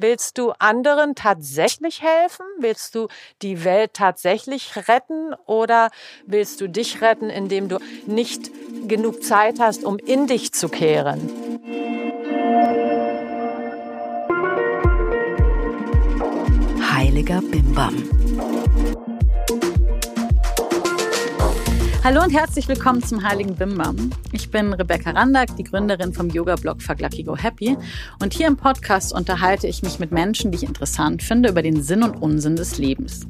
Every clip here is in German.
Willst du anderen tatsächlich helfen? Willst du die Welt tatsächlich retten? Oder willst du dich retten, indem du nicht genug Zeit hast, um in dich zu kehren? Heiliger Bimbam. Hallo und herzlich willkommen zum Heiligen Bimbam. Ich bin Rebecca Randack, die Gründerin vom Yoga-Blog Fuck Lucky Go Happy. Und hier im Podcast unterhalte ich mich mit Menschen, die ich interessant finde, über den Sinn und Unsinn des Lebens.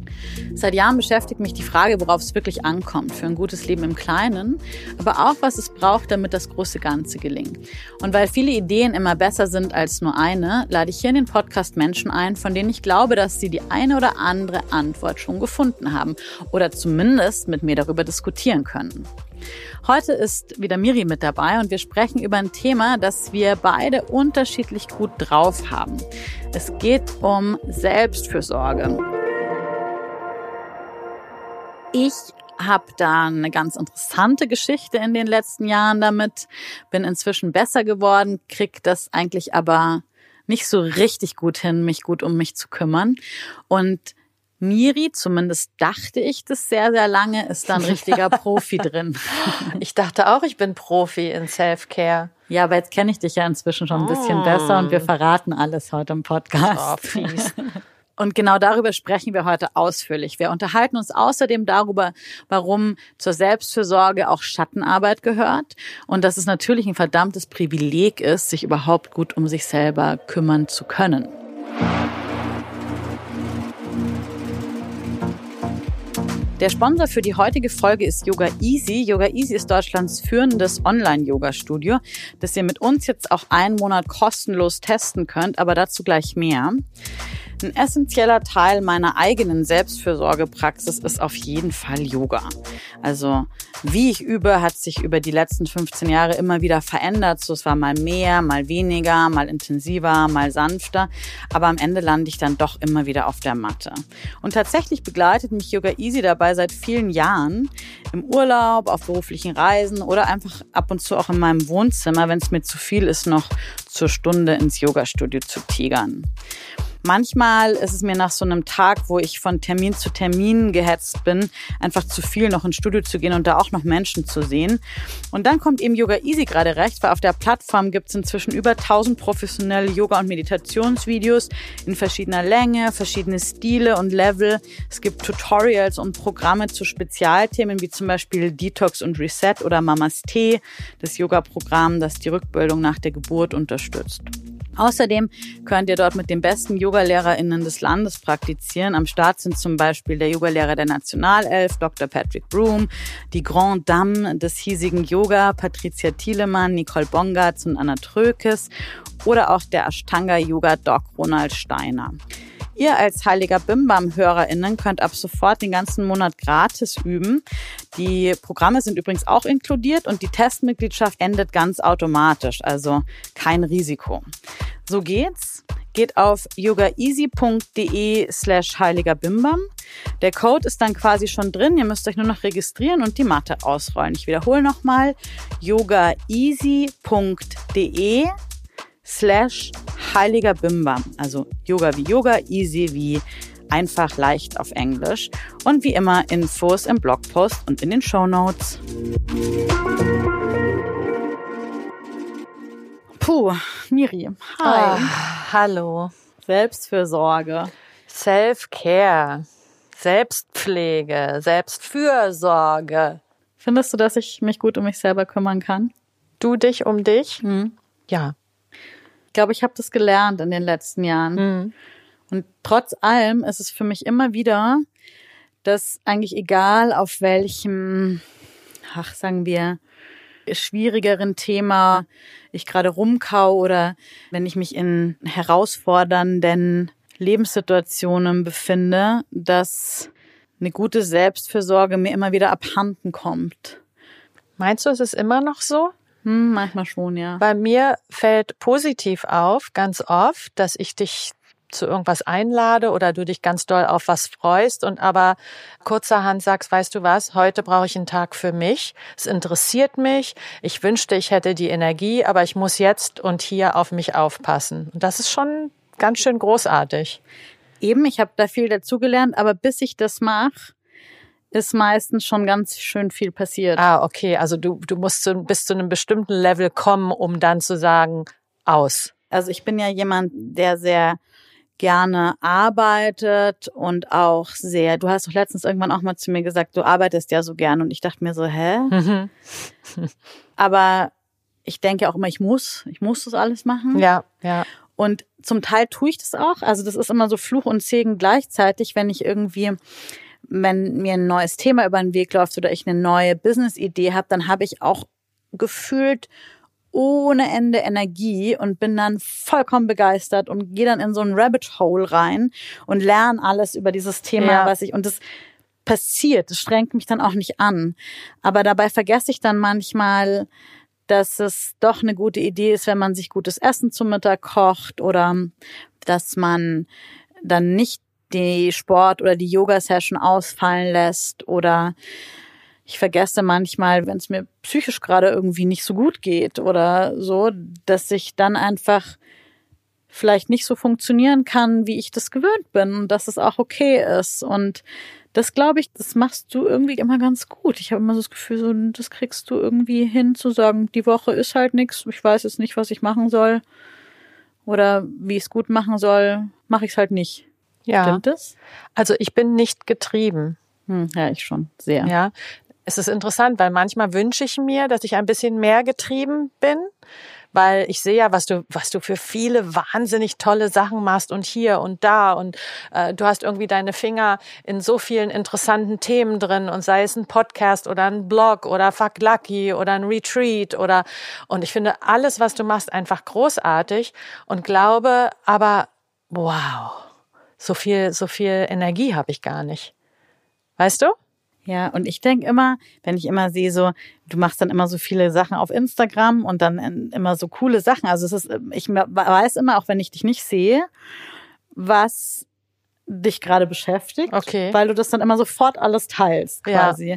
Seit Jahren beschäftigt mich die Frage, worauf es wirklich ankommt für ein gutes Leben im Kleinen, aber auch, was es braucht, damit das große Ganze gelingt. Und weil viele Ideen immer besser sind als nur eine, lade ich hier in den Podcast Menschen ein, von denen ich glaube, dass sie die eine oder andere Antwort schon gefunden haben oder zumindest mit mir darüber diskutieren können. Heute ist wieder Miri mit dabei und wir sprechen über ein Thema, das wir beide unterschiedlich gut drauf haben. Es geht um Selbstfürsorge. Ich habe da eine ganz interessante Geschichte in den letzten Jahren damit, bin inzwischen besser geworden, krieg das eigentlich aber nicht so richtig gut hin, mich gut um mich zu kümmern und Miri, zumindest dachte ich das sehr, sehr lange, ist da ein richtiger Profi drin. Ich dachte auch, ich bin Profi in Self-Care. Ja, aber jetzt kenne ich dich ja inzwischen schon ein bisschen oh. besser und wir verraten alles heute im Podcast. Oh. Und genau darüber sprechen wir heute ausführlich. Wir unterhalten uns außerdem darüber, warum zur Selbstfürsorge auch Schattenarbeit gehört und dass es natürlich ein verdammtes Privileg ist, sich überhaupt gut um sich selber kümmern zu können. Der Sponsor für die heutige Folge ist Yoga Easy. Yoga Easy ist Deutschlands führendes Online-Yoga-Studio, das ihr mit uns jetzt auch einen Monat kostenlos testen könnt, aber dazu gleich mehr. Ein essentieller Teil meiner eigenen Selbstfürsorgepraxis ist auf jeden Fall Yoga. Also wie ich übe, hat sich über die letzten 15 Jahre immer wieder verändert. So, es war mal mehr, mal weniger, mal intensiver, mal sanfter. Aber am Ende lande ich dann doch immer wieder auf der Matte. Und tatsächlich begleitet mich Yoga Easy dabei seit vielen Jahren. Im Urlaub, auf beruflichen Reisen oder einfach ab und zu auch in meinem Wohnzimmer, wenn es mir zu viel ist, noch zur Stunde ins Yogastudio zu tigern. Manchmal ist es mir nach so einem Tag, wo ich von Termin zu Termin gehetzt bin, einfach zu viel, noch ins Studio zu gehen und da auch noch Menschen zu sehen. Und dann kommt eben Yoga Easy gerade recht, weil auf der Plattform gibt es inzwischen über 1000 professionelle Yoga- und Meditationsvideos in verschiedener Länge, verschiedene Stile und Level. Es gibt Tutorials und Programme zu Spezialthemen wie zum Beispiel Detox und Reset oder Mamas Tee, das Yoga-Programm, das die Rückbildung nach der Geburt unterstützt. Außerdem könnt ihr dort mit den besten Yogalehrerinnen des Landes praktizieren. Am Start sind zum Beispiel der Yogalehrer der Nationalelf, Dr. Patrick Broom, die Grand Dame des hiesigen Yoga, Patricia Thielemann, Nicole Bongatz und Anna Trökes oder auch der Ashtanga-Yoga-Doc Ronald Steiner. Ihr als Heiliger Bimbam-HörerInnen könnt ab sofort den ganzen Monat gratis üben. Die Programme sind übrigens auch inkludiert und die Testmitgliedschaft endet ganz automatisch, also kein Risiko. So geht's. Geht auf yogaeasy.de slash heiliger Bimbam. Der Code ist dann quasi schon drin. Ihr müsst euch nur noch registrieren und die Matte ausrollen. Ich wiederhole nochmal. yogaeasy.de slash heiliger Bimbam. Also Yoga wie Yoga, easy wie einfach leicht auf Englisch. Und wie immer Infos im Blogpost und in den Show Notes. Puh, Miri. Hi. Oh, hallo. Selbstfürsorge. Self-Care. Selbstpflege. Selbstfürsorge. Findest du, dass ich mich gut um mich selber kümmern kann? Du dich um dich? Hm. Ja glaube, ich habe das gelernt in den letzten Jahren. Mhm. Und trotz allem ist es für mich immer wieder, dass eigentlich egal auf welchem, ach, sagen wir, schwierigeren Thema ich gerade rumkau oder wenn ich mich in herausfordernden Lebenssituationen befinde, dass eine gute Selbstfürsorge mir immer wieder abhanden kommt. Meinst du, es ist immer noch so? Hm, manchmal schon, ja. Bei mir fällt positiv auf, ganz oft, dass ich dich zu irgendwas einlade oder du dich ganz doll auf was freust und aber kurzerhand sagst, weißt du was, heute brauche ich einen Tag für mich. Es interessiert mich. Ich wünschte, ich hätte die Energie, aber ich muss jetzt und hier auf mich aufpassen. Und das ist schon ganz schön großartig. Eben, ich habe da viel dazugelernt, aber bis ich das mache, ist meistens schon ganz schön viel passiert. Ah, okay. Also du, du musst zu, bis zu einem bestimmten Level kommen, um dann zu sagen, aus. Also ich bin ja jemand, der sehr gerne arbeitet und auch sehr, du hast doch letztens irgendwann auch mal zu mir gesagt, du arbeitest ja so gern und ich dachte mir so, hä? Mhm. Aber ich denke auch immer, ich muss, ich muss das alles machen. Ja, ja. Und zum Teil tue ich das auch. Also das ist immer so Fluch und Segen gleichzeitig, wenn ich irgendwie wenn mir ein neues Thema über den Weg läuft oder ich eine neue Business-Idee habe, dann habe ich auch gefühlt ohne Ende Energie und bin dann vollkommen begeistert und gehe dann in so ein Rabbit Hole rein und lerne alles über dieses Thema, ja. was ich und das passiert, das strengt mich dann auch nicht an. Aber dabei vergesse ich dann manchmal, dass es doch eine gute Idee ist, wenn man sich gutes Essen zum Mittag kocht oder dass man dann nicht die Sport oder die Yoga-Session ausfallen lässt oder ich vergesse manchmal, wenn es mir psychisch gerade irgendwie nicht so gut geht oder so, dass ich dann einfach vielleicht nicht so funktionieren kann, wie ich das gewöhnt bin und dass es auch okay ist. Und das glaube ich, das machst du irgendwie immer ganz gut. Ich habe immer so das Gefühl, so, das kriegst du irgendwie hin zu sagen, die Woche ist halt nichts, ich weiß jetzt nicht, was ich machen soll oder wie ich es gut machen soll, mache ich es halt nicht. Ja. Stimmt das? Also ich bin nicht getrieben. Hm, ja, ich schon. Sehr. Ja. Es ist interessant, weil manchmal wünsche ich mir, dass ich ein bisschen mehr getrieben bin, weil ich sehe ja, was du, was du für viele wahnsinnig tolle Sachen machst und hier und da und äh, du hast irgendwie deine Finger in so vielen interessanten Themen drin und sei es ein Podcast oder ein Blog oder Fuck Lucky oder ein Retreat oder und ich finde alles, was du machst, einfach großartig und glaube aber, wow so viel, so viel Energie habe ich gar nicht. Weißt du? Ja, und ich denke immer, wenn ich immer sehe, so, du machst dann immer so viele Sachen auf Instagram und dann immer so coole Sachen. Also es ist, ich weiß immer, auch wenn ich dich nicht sehe, was dich gerade beschäftigt, okay. weil du das dann immer sofort alles teilst quasi. Ja.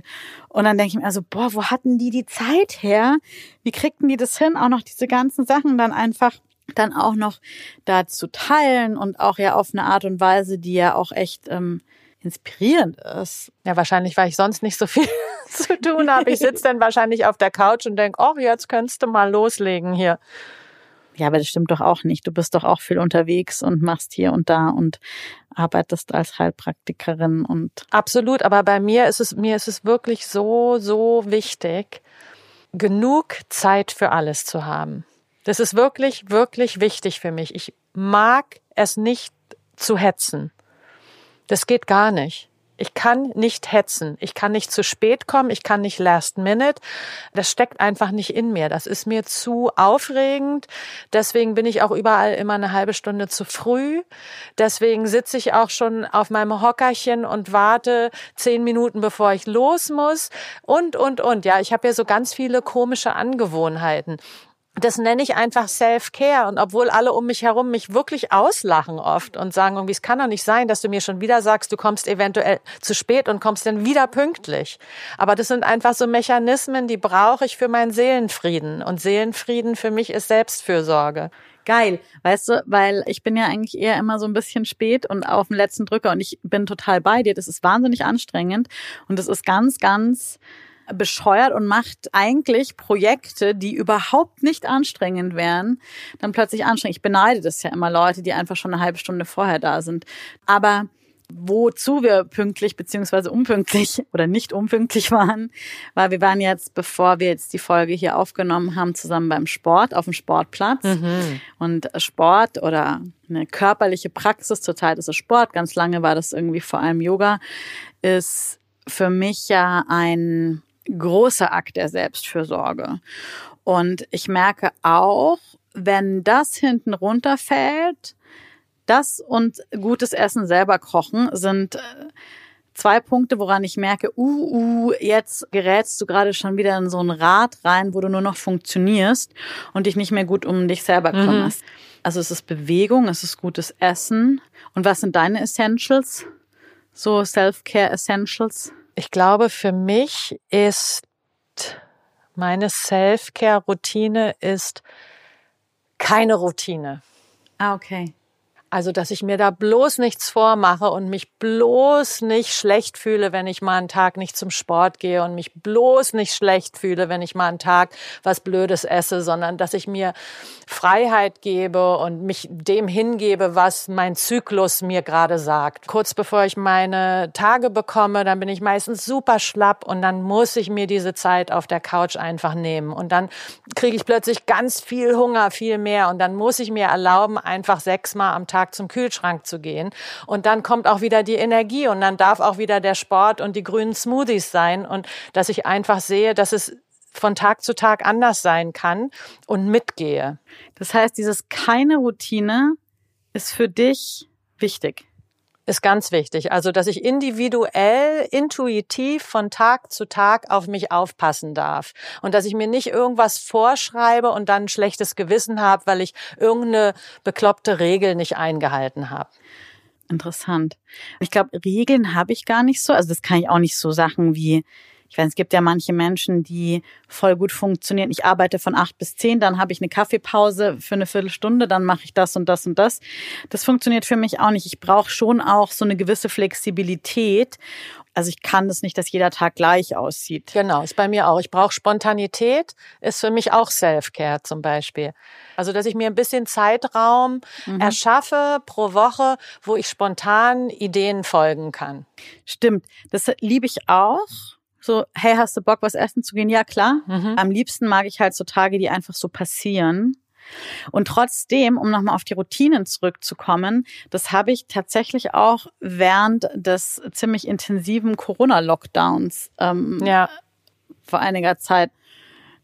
Und dann denke ich mir also, boah, wo hatten die die Zeit her? Wie kriegten die das hin, auch noch diese ganzen Sachen dann einfach dann auch noch da zu teilen und auch ja auf eine Art und Weise, die ja auch echt ähm, inspirierend ist. Ja, wahrscheinlich, weil ich sonst nicht so viel zu tun habe. Ich sitze dann wahrscheinlich auf der Couch und denke, oh, jetzt könntest du mal loslegen hier. Ja, aber das stimmt doch auch nicht. Du bist doch auch viel unterwegs und machst hier und da und arbeitest als Heilpraktikerin und. Absolut, aber bei mir ist es, mir ist es wirklich so, so wichtig, genug Zeit für alles zu haben. Das ist wirklich, wirklich wichtig für mich. Ich mag es nicht zu hetzen. Das geht gar nicht. Ich kann nicht hetzen. Ich kann nicht zu spät kommen. Ich kann nicht last minute. Das steckt einfach nicht in mir. Das ist mir zu aufregend. Deswegen bin ich auch überall immer eine halbe Stunde zu früh. Deswegen sitze ich auch schon auf meinem Hockerchen und warte zehn Minuten, bevor ich los muss. Und, und, und. Ja, ich habe ja so ganz viele komische Angewohnheiten das nenne ich einfach Self-Care. Und obwohl alle um mich herum mich wirklich auslachen oft und sagen, irgendwie, es kann doch nicht sein, dass du mir schon wieder sagst, du kommst eventuell zu spät und kommst dann wieder pünktlich. Aber das sind einfach so Mechanismen, die brauche ich für meinen Seelenfrieden. Und Seelenfrieden für mich ist Selbstfürsorge. Geil, weißt du, weil ich bin ja eigentlich eher immer so ein bisschen spät und auf dem letzten Drücker und ich bin total bei dir. Das ist wahnsinnig anstrengend und das ist ganz, ganz bescheuert und macht eigentlich Projekte, die überhaupt nicht anstrengend wären, dann plötzlich anstrengend. Ich beneide das ja immer Leute, die einfach schon eine halbe Stunde vorher da sind. Aber wozu wir pünktlich beziehungsweise unpünktlich oder nicht unpünktlich waren, weil wir waren jetzt, bevor wir jetzt die Folge hier aufgenommen haben, zusammen beim Sport auf dem Sportplatz. Mhm. Und Sport oder eine körperliche Praxis, zurzeit ist es Sport, ganz lange war das irgendwie vor allem Yoga, ist für mich ja ein großer Akt der Selbstfürsorge. Und ich merke auch, wenn das hinten runterfällt, das und gutes Essen selber kochen sind äh, zwei Punkte, woran ich merke, uh, uh, jetzt gerätst du gerade schon wieder in so ein Rad rein, wo du nur noch funktionierst und dich nicht mehr gut um dich selber mhm. kümmerst. Mhm. Also es ist Bewegung, es ist gutes Essen. Und was sind deine Essentials? So Self-Care Essentials? Ich glaube, für mich ist meine Self-Care-Routine ist keine Routine. Ah, okay. Also, dass ich mir da bloß nichts vormache und mich bloß nicht schlecht fühle, wenn ich mal einen Tag nicht zum Sport gehe und mich bloß nicht schlecht fühle, wenn ich mal einen Tag was Blödes esse, sondern dass ich mir Freiheit gebe und mich dem hingebe, was mein Zyklus mir gerade sagt. Kurz bevor ich meine Tage bekomme, dann bin ich meistens super schlapp und dann muss ich mir diese Zeit auf der Couch einfach nehmen und dann kriege ich plötzlich ganz viel Hunger, viel mehr und dann muss ich mir erlauben, einfach sechsmal am Tag Tag zum Kühlschrank zu gehen. Und dann kommt auch wieder die Energie und dann darf auch wieder der Sport und die grünen Smoothies sein und dass ich einfach sehe, dass es von Tag zu Tag anders sein kann und mitgehe. Das heißt, dieses keine Routine ist für dich wichtig ist ganz wichtig. Also, dass ich individuell, intuitiv von Tag zu Tag auf mich aufpassen darf. Und dass ich mir nicht irgendwas vorschreibe und dann ein schlechtes Gewissen habe, weil ich irgendeine bekloppte Regel nicht eingehalten habe. Interessant. Ich glaube, Regeln habe ich gar nicht so. Also das kann ich auch nicht so Sachen wie ich weiß, es gibt ja manche Menschen, die voll gut funktionieren. Ich arbeite von acht bis zehn, dann habe ich eine Kaffeepause für eine Viertelstunde, dann mache ich das und das und das. Das funktioniert für mich auch nicht. Ich brauche schon auch so eine gewisse Flexibilität. Also ich kann das nicht, dass jeder Tag gleich aussieht. Genau, ist bei mir auch. Ich brauche Spontanität, ist für mich auch Self-Care zum Beispiel. Also dass ich mir ein bisschen Zeitraum mhm. erschaffe pro Woche, wo ich spontan Ideen folgen kann. Stimmt, das liebe ich auch. So, hey, hast du Bock, was essen zu gehen? Ja, klar. Mhm. Am liebsten mag ich halt so Tage, die einfach so passieren. Und trotzdem, um nochmal auf die Routinen zurückzukommen, das habe ich tatsächlich auch während des ziemlich intensiven Corona-Lockdowns ähm, ja. vor einiger Zeit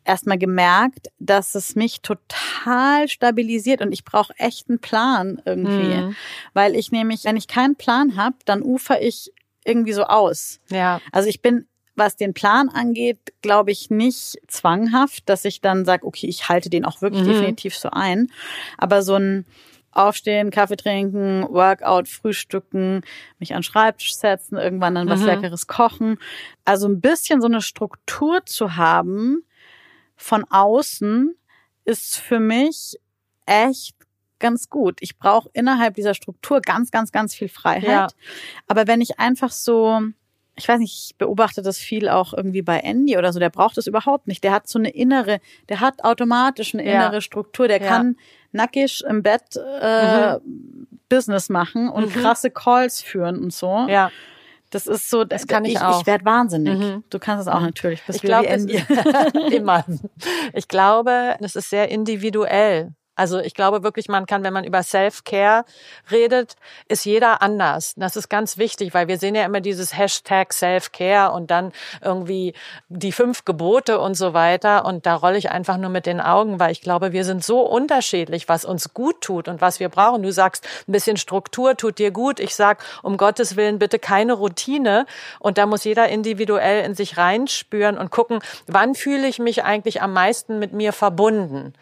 erstmal gemerkt, dass es mich total stabilisiert und ich brauche echt einen Plan irgendwie. Mhm. Weil ich nämlich, wenn ich keinen Plan habe, dann ufer ich irgendwie so aus. Ja. Also ich bin was den Plan angeht, glaube ich nicht zwanghaft, dass ich dann sage, okay, ich halte den auch wirklich mhm. definitiv so ein. Aber so ein Aufstehen, Kaffee trinken, Workout, Frühstücken, mich an Schreibtisch setzen, irgendwann dann was mhm. Leckeres kochen. Also ein bisschen so eine Struktur zu haben von außen ist für mich echt ganz gut. Ich brauche innerhalb dieser Struktur ganz, ganz, ganz viel Freiheit. Ja. Aber wenn ich einfach so ich weiß nicht, ich beobachte das viel auch irgendwie bei Andy oder so, der braucht das überhaupt nicht. Der hat so eine innere, der hat automatisch eine innere ja. Struktur, der ja. kann nackig im Bett äh, mhm. Business machen und mhm. krasse Calls führen und so. Ja. Das ist so, das kann ich, ich auch. Ich werde wahnsinnig. Mhm. Du kannst es auch natürlich. Bist ich glaube, immer. Ich glaube, es ist sehr individuell. Also ich glaube wirklich, man kann, wenn man über Self-Care redet, ist jeder anders. Das ist ganz wichtig, weil wir sehen ja immer dieses Hashtag Self-Care und dann irgendwie die fünf Gebote und so weiter. Und da rolle ich einfach nur mit den Augen, weil ich glaube, wir sind so unterschiedlich, was uns gut tut und was wir brauchen. Du sagst, ein bisschen Struktur tut dir gut. Ich sag, um Gottes Willen bitte keine Routine. Und da muss jeder individuell in sich reinspüren und gucken, wann fühle ich mich eigentlich am meisten mit mir verbunden.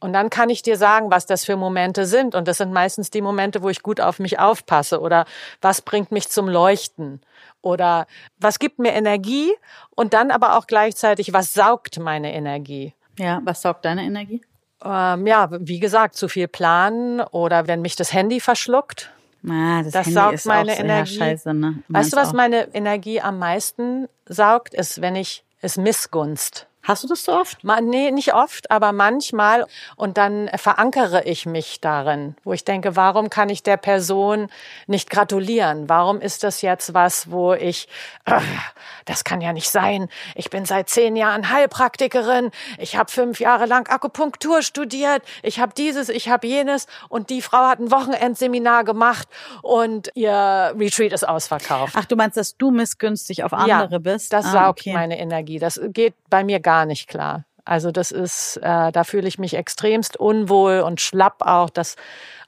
Und dann kann ich dir sagen, was das für Momente sind. Und das sind meistens die Momente, wo ich gut auf mich aufpasse oder was bringt mich zum Leuchten oder was gibt mir Energie und dann aber auch gleichzeitig, was saugt meine Energie. Ja, was saugt deine Energie? Ähm, ja, wie gesagt, zu viel planen oder wenn mich das Handy verschluckt. Ah, das, das Handy saugt meine Energie. Scheiße, ne? Weißt du, was auch? meine Energie am meisten saugt, ist, wenn ich es Missgunst Hast du das so oft? Man, nee, nicht oft, aber manchmal. Und dann verankere ich mich darin, wo ich denke, warum kann ich der Person nicht gratulieren? Warum ist das jetzt was, wo ich, äh, das kann ja nicht sein. Ich bin seit zehn Jahren Heilpraktikerin. Ich habe fünf Jahre lang Akupunktur studiert. Ich habe dieses, ich habe jenes. Und die Frau hat ein Wochenendseminar gemacht und ihr Retreat ist ausverkauft. Ach, du meinst, dass du missgünstig auf andere ja, bist? Das ah, saugt okay. meine Energie. Das geht bei mir gar gar nicht klar. Also das ist, äh, da fühle ich mich extremst unwohl und schlapp auch. Das,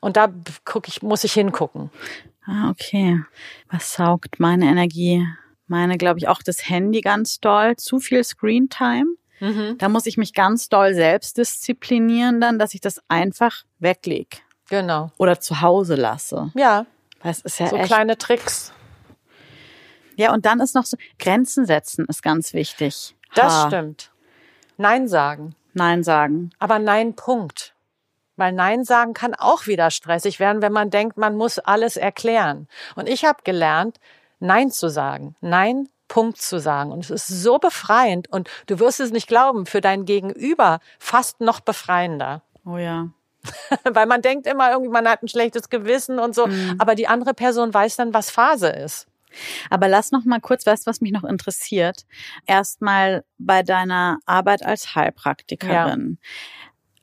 und da guck ich, muss ich hingucken. Ah, okay. Was saugt meine Energie? Meine, glaube ich, auch das Handy ganz doll. Zu viel Screentime. Mhm. Da muss ich mich ganz doll selbst disziplinieren dann, dass ich das einfach weglege. Genau. Oder zu Hause lasse. Ja. Weil es ist ja so echt kleine Tricks. Ja, und dann ist noch so, Grenzen setzen ist ganz wichtig. Das ha. stimmt. Nein sagen. Nein sagen. Aber Nein, Punkt. Weil Nein sagen kann auch wieder stressig werden, wenn man denkt, man muss alles erklären. Und ich habe gelernt, Nein zu sagen. Nein, Punkt zu sagen. Und es ist so befreiend und du wirst es nicht glauben, für dein Gegenüber fast noch befreiender. Oh ja. Weil man denkt immer irgendwie, man hat ein schlechtes Gewissen und so. Mhm. Aber die andere Person weiß dann, was Phase ist. Aber lass noch mal kurz, weißt was mich noch interessiert? Erstmal bei deiner Arbeit als Heilpraktikerin. Ja.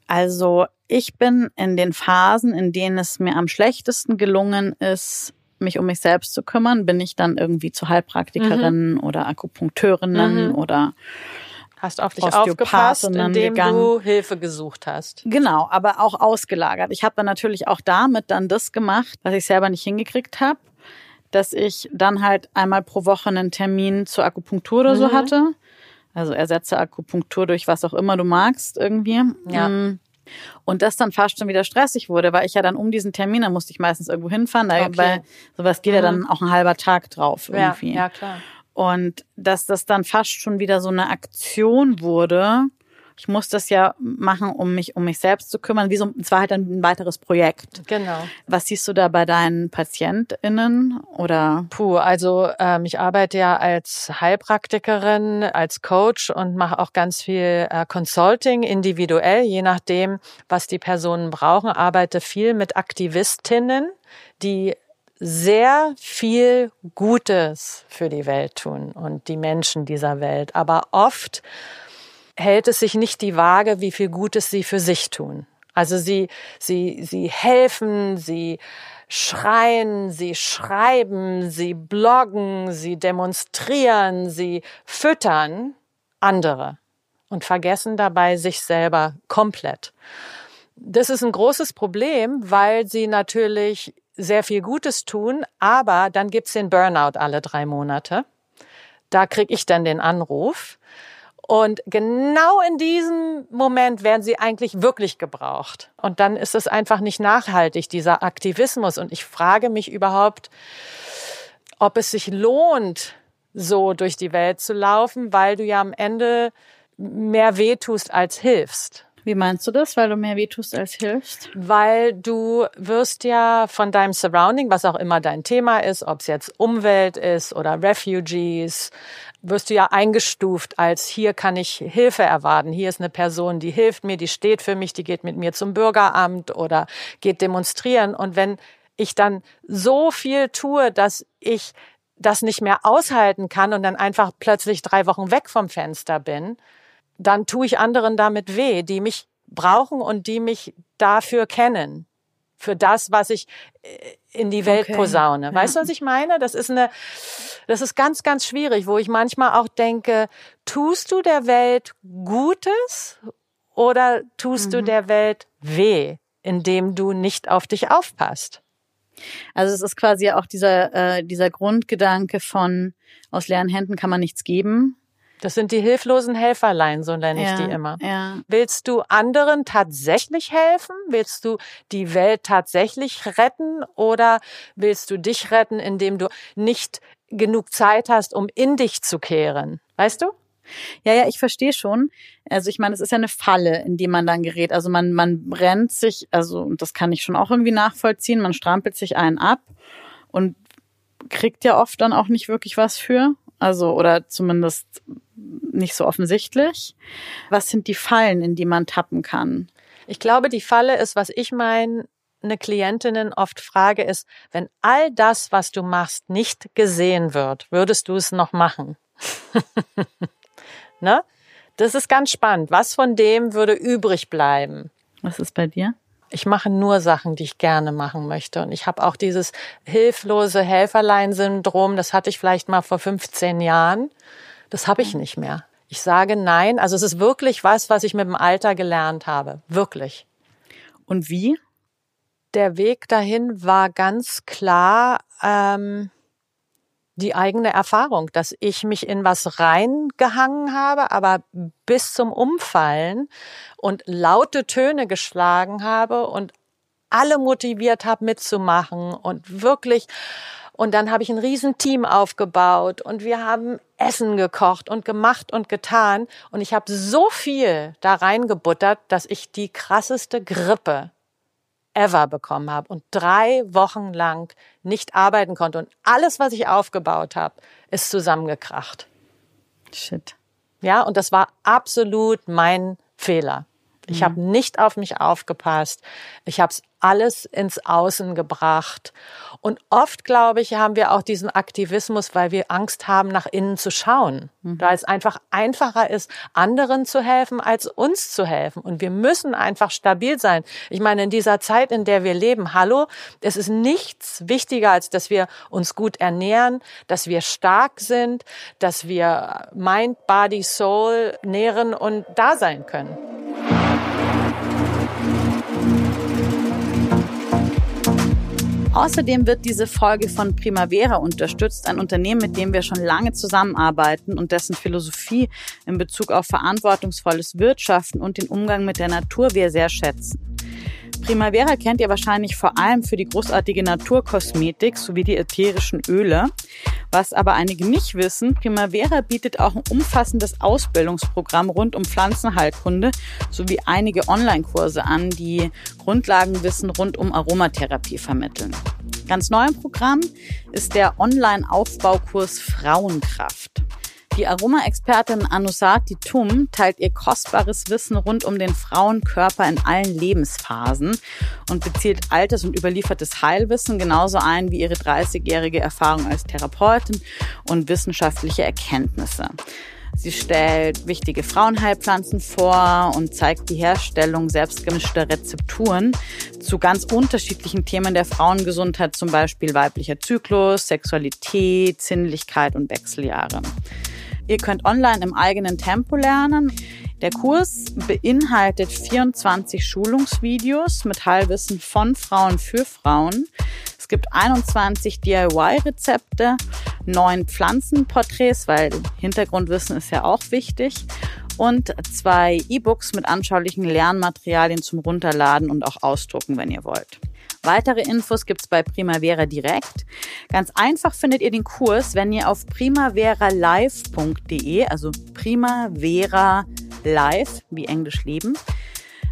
Also ich bin in den Phasen, in denen es mir am schlechtesten gelungen ist, mich um mich selbst zu kümmern, bin ich dann irgendwie zu Heilpraktikerin mhm. oder Akupunkteurinnen mhm. oder Hast auf dich aufgepasst, indem gegangen. du Hilfe gesucht hast. Genau, aber auch ausgelagert. Ich habe dann natürlich auch damit dann das gemacht, was ich selber nicht hingekriegt habe, dass ich dann halt einmal pro Woche einen Termin zur Akupunktur oder mhm. so hatte. Also ersetze Akupunktur durch was auch immer du magst irgendwie. Ja. Mm. Und das dann fast schon wieder stressig wurde, weil ich ja dann um diesen Termin, da musste ich meistens irgendwo hinfahren, okay. weil sowas geht mhm. ja dann auch ein halber Tag drauf irgendwie. Ja, ja klar. Und dass das dann fast schon wieder so eine Aktion wurde. Ich muss das ja machen, um mich um mich selbst zu kümmern. Wie so, es war halt ein weiteres Projekt. Genau. Was siehst du da bei deinen PatientInnen oder? Puh, also ähm, ich arbeite ja als Heilpraktikerin, als Coach und mache auch ganz viel äh, Consulting individuell, je nachdem, was die Personen brauchen. Arbeite viel mit Aktivistinnen, die sehr viel Gutes für die Welt tun und die Menschen dieser Welt. Aber oft hält es sich nicht die Waage, wie viel Gutes sie für sich tun. Also sie, sie, sie helfen, sie schreien, sie schreiben, sie bloggen, sie demonstrieren, sie füttern andere und vergessen dabei sich selber komplett. Das ist ein großes Problem, weil sie natürlich sehr viel Gutes tun, aber dann gibt's den Burnout alle drei Monate. Da krieg ich dann den Anruf. Und genau in diesem Moment werden sie eigentlich wirklich gebraucht. Und dann ist es einfach nicht nachhaltig, dieser Aktivismus. Und ich frage mich überhaupt, ob es sich lohnt, so durch die Welt zu laufen, weil du ja am Ende mehr wehtust als hilfst. Wie meinst du das, weil du mehr wehtust als hilfst? Weil du wirst ja von deinem Surrounding, was auch immer dein Thema ist, ob es jetzt Umwelt ist oder Refugees, wirst du ja eingestuft als hier kann ich Hilfe erwarten. Hier ist eine Person, die hilft mir, die steht für mich, die geht mit mir zum Bürgeramt oder geht demonstrieren. Und wenn ich dann so viel tue, dass ich das nicht mehr aushalten kann und dann einfach plötzlich drei Wochen weg vom Fenster bin, dann tue ich anderen damit weh, die mich brauchen und die mich dafür kennen. Für das, was ich äh, in die Welt okay. posaune. Weißt du, was ich meine? Das ist eine, das ist ganz, ganz schwierig, wo ich manchmal auch denke, tust du der Welt Gutes oder tust mhm. du der Welt weh, indem du nicht auf dich aufpasst? Also es ist quasi auch dieser, äh, dieser Grundgedanke von aus leeren Händen kann man nichts geben. Das sind die hilflosen Helferlein, so nenne ja, ich die immer. Ja. Willst du anderen tatsächlich helfen? Willst du die Welt tatsächlich retten? Oder willst du dich retten, indem du nicht genug Zeit hast, um in dich zu kehren? Weißt du? Ja, ja, ich verstehe schon. Also ich meine, es ist ja eine Falle, in die man dann gerät. Also man, man brennt sich, also und das kann ich schon auch irgendwie nachvollziehen, man strampelt sich einen ab und kriegt ja oft dann auch nicht wirklich was für. Also, oder zumindest nicht so offensichtlich. Was sind die Fallen, in die man tappen kann? Ich glaube, die Falle ist, was ich meine, eine Klientinnen oft frage, ist, wenn all das, was du machst, nicht gesehen wird, würdest du es noch machen? ne? Das ist ganz spannend. Was von dem würde übrig bleiben? Was ist bei dir? Ich mache nur Sachen, die ich gerne machen möchte. Und ich habe auch dieses hilflose Helferlein-Syndrom, das hatte ich vielleicht mal vor 15 Jahren. Das habe ich nicht mehr. Ich sage nein. Also es ist wirklich was, was ich mit dem Alter gelernt habe. Wirklich. Und wie? Der Weg dahin war ganz klar ähm, die eigene Erfahrung, dass ich mich in was reingehangen habe, aber bis zum Umfallen und laute Töne geschlagen habe und alle motiviert habe mitzumachen und wirklich und dann habe ich ein Riesenteam aufgebaut und wir haben Essen gekocht und gemacht und getan. Und ich habe so viel da reingebuttert, dass ich die krasseste Grippe ever bekommen habe und drei Wochen lang nicht arbeiten konnte und alles, was ich aufgebaut habe, ist zusammengekracht. Shit. Ja, und das war absolut mein Fehler. Ich mhm. habe nicht auf mich aufgepasst. Ich habe es alles ins Außen gebracht. Und oft, glaube ich, haben wir auch diesen Aktivismus, weil wir Angst haben, nach innen zu schauen. Mhm. Weil es einfach einfacher ist, anderen zu helfen, als uns zu helfen. Und wir müssen einfach stabil sein. Ich meine, in dieser Zeit, in der wir leben, hallo, es ist nichts wichtiger, als dass wir uns gut ernähren, dass wir stark sind, dass wir Mind, Body, Soul nähren und da sein können. Außerdem wird diese Folge von Primavera unterstützt, ein Unternehmen, mit dem wir schon lange zusammenarbeiten und dessen Philosophie in Bezug auf verantwortungsvolles Wirtschaften und den Umgang mit der Natur wir sehr schätzen. Primavera kennt ihr wahrscheinlich vor allem für die großartige Naturkosmetik sowie die ätherischen Öle. Was aber einige nicht wissen, Primavera bietet auch ein umfassendes Ausbildungsprogramm rund um Pflanzenheilkunde sowie einige Online-Kurse an, die Grundlagenwissen rund um Aromatherapie vermitteln. Ganz neu im Programm ist der Online-Aufbaukurs Frauenkraft. Die Aroma-Expertin Anusati Tum teilt ihr kostbares Wissen rund um den Frauenkörper in allen Lebensphasen und bezielt altes und überliefertes Heilwissen genauso ein wie ihre 30-jährige Erfahrung als Therapeutin und wissenschaftliche Erkenntnisse. Sie stellt wichtige Frauenheilpflanzen vor und zeigt die Herstellung selbstgemischter Rezepturen zu ganz unterschiedlichen Themen der Frauengesundheit, zum Beispiel weiblicher Zyklus, Sexualität, Sinnlichkeit und Wechseljahre. Ihr könnt online im eigenen Tempo lernen. Der Kurs beinhaltet 24 Schulungsvideos mit Heilwissen von Frauen für Frauen. Es gibt 21 DIY-Rezepte, neun Pflanzenporträts, weil Hintergrundwissen ist ja auch wichtig und zwei E-Books mit anschaulichen Lernmaterialien zum Runterladen und auch ausdrucken, wenn ihr wollt. Weitere Infos gibt's bei Primavera direkt. Ganz einfach findet ihr den Kurs, wenn ihr auf primaveralive.de, also Primavera Live, wie Englisch leben,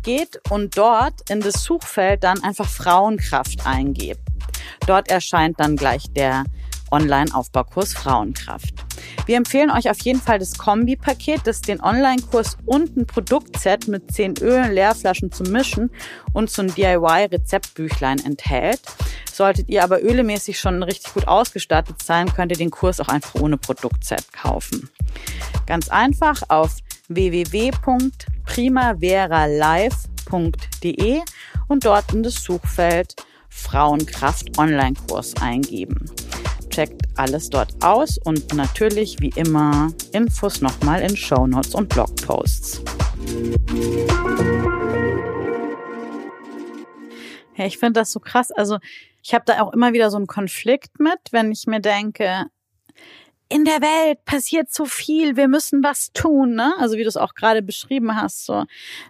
geht und dort in das Suchfeld dann einfach Frauenkraft eingebt. Dort erscheint dann gleich der Online-Aufbaukurs Frauenkraft. Wir empfehlen euch auf jeden Fall das Kombi-Paket, das den Online-Kurs und ein Produktset mit 10 Ölen, Leerflaschen zum Mischen und so ein DIY-Rezeptbüchlein enthält. Solltet ihr aber ölemäßig schon richtig gut ausgestattet sein, könnt ihr den Kurs auch einfach ohne Produktset kaufen. Ganz einfach auf www.primaveralive.de und dort in das Suchfeld Frauenkraft Online-Kurs eingeben. Checkt alles dort aus und natürlich wie immer Infos nochmal in Show Notes und Blogposts. Ja, ich finde das so krass. Also ich habe da auch immer wieder so einen Konflikt mit, wenn ich mir denke, in der Welt passiert so viel, wir müssen was tun, ne? Also wie du es auch gerade beschrieben hast, so.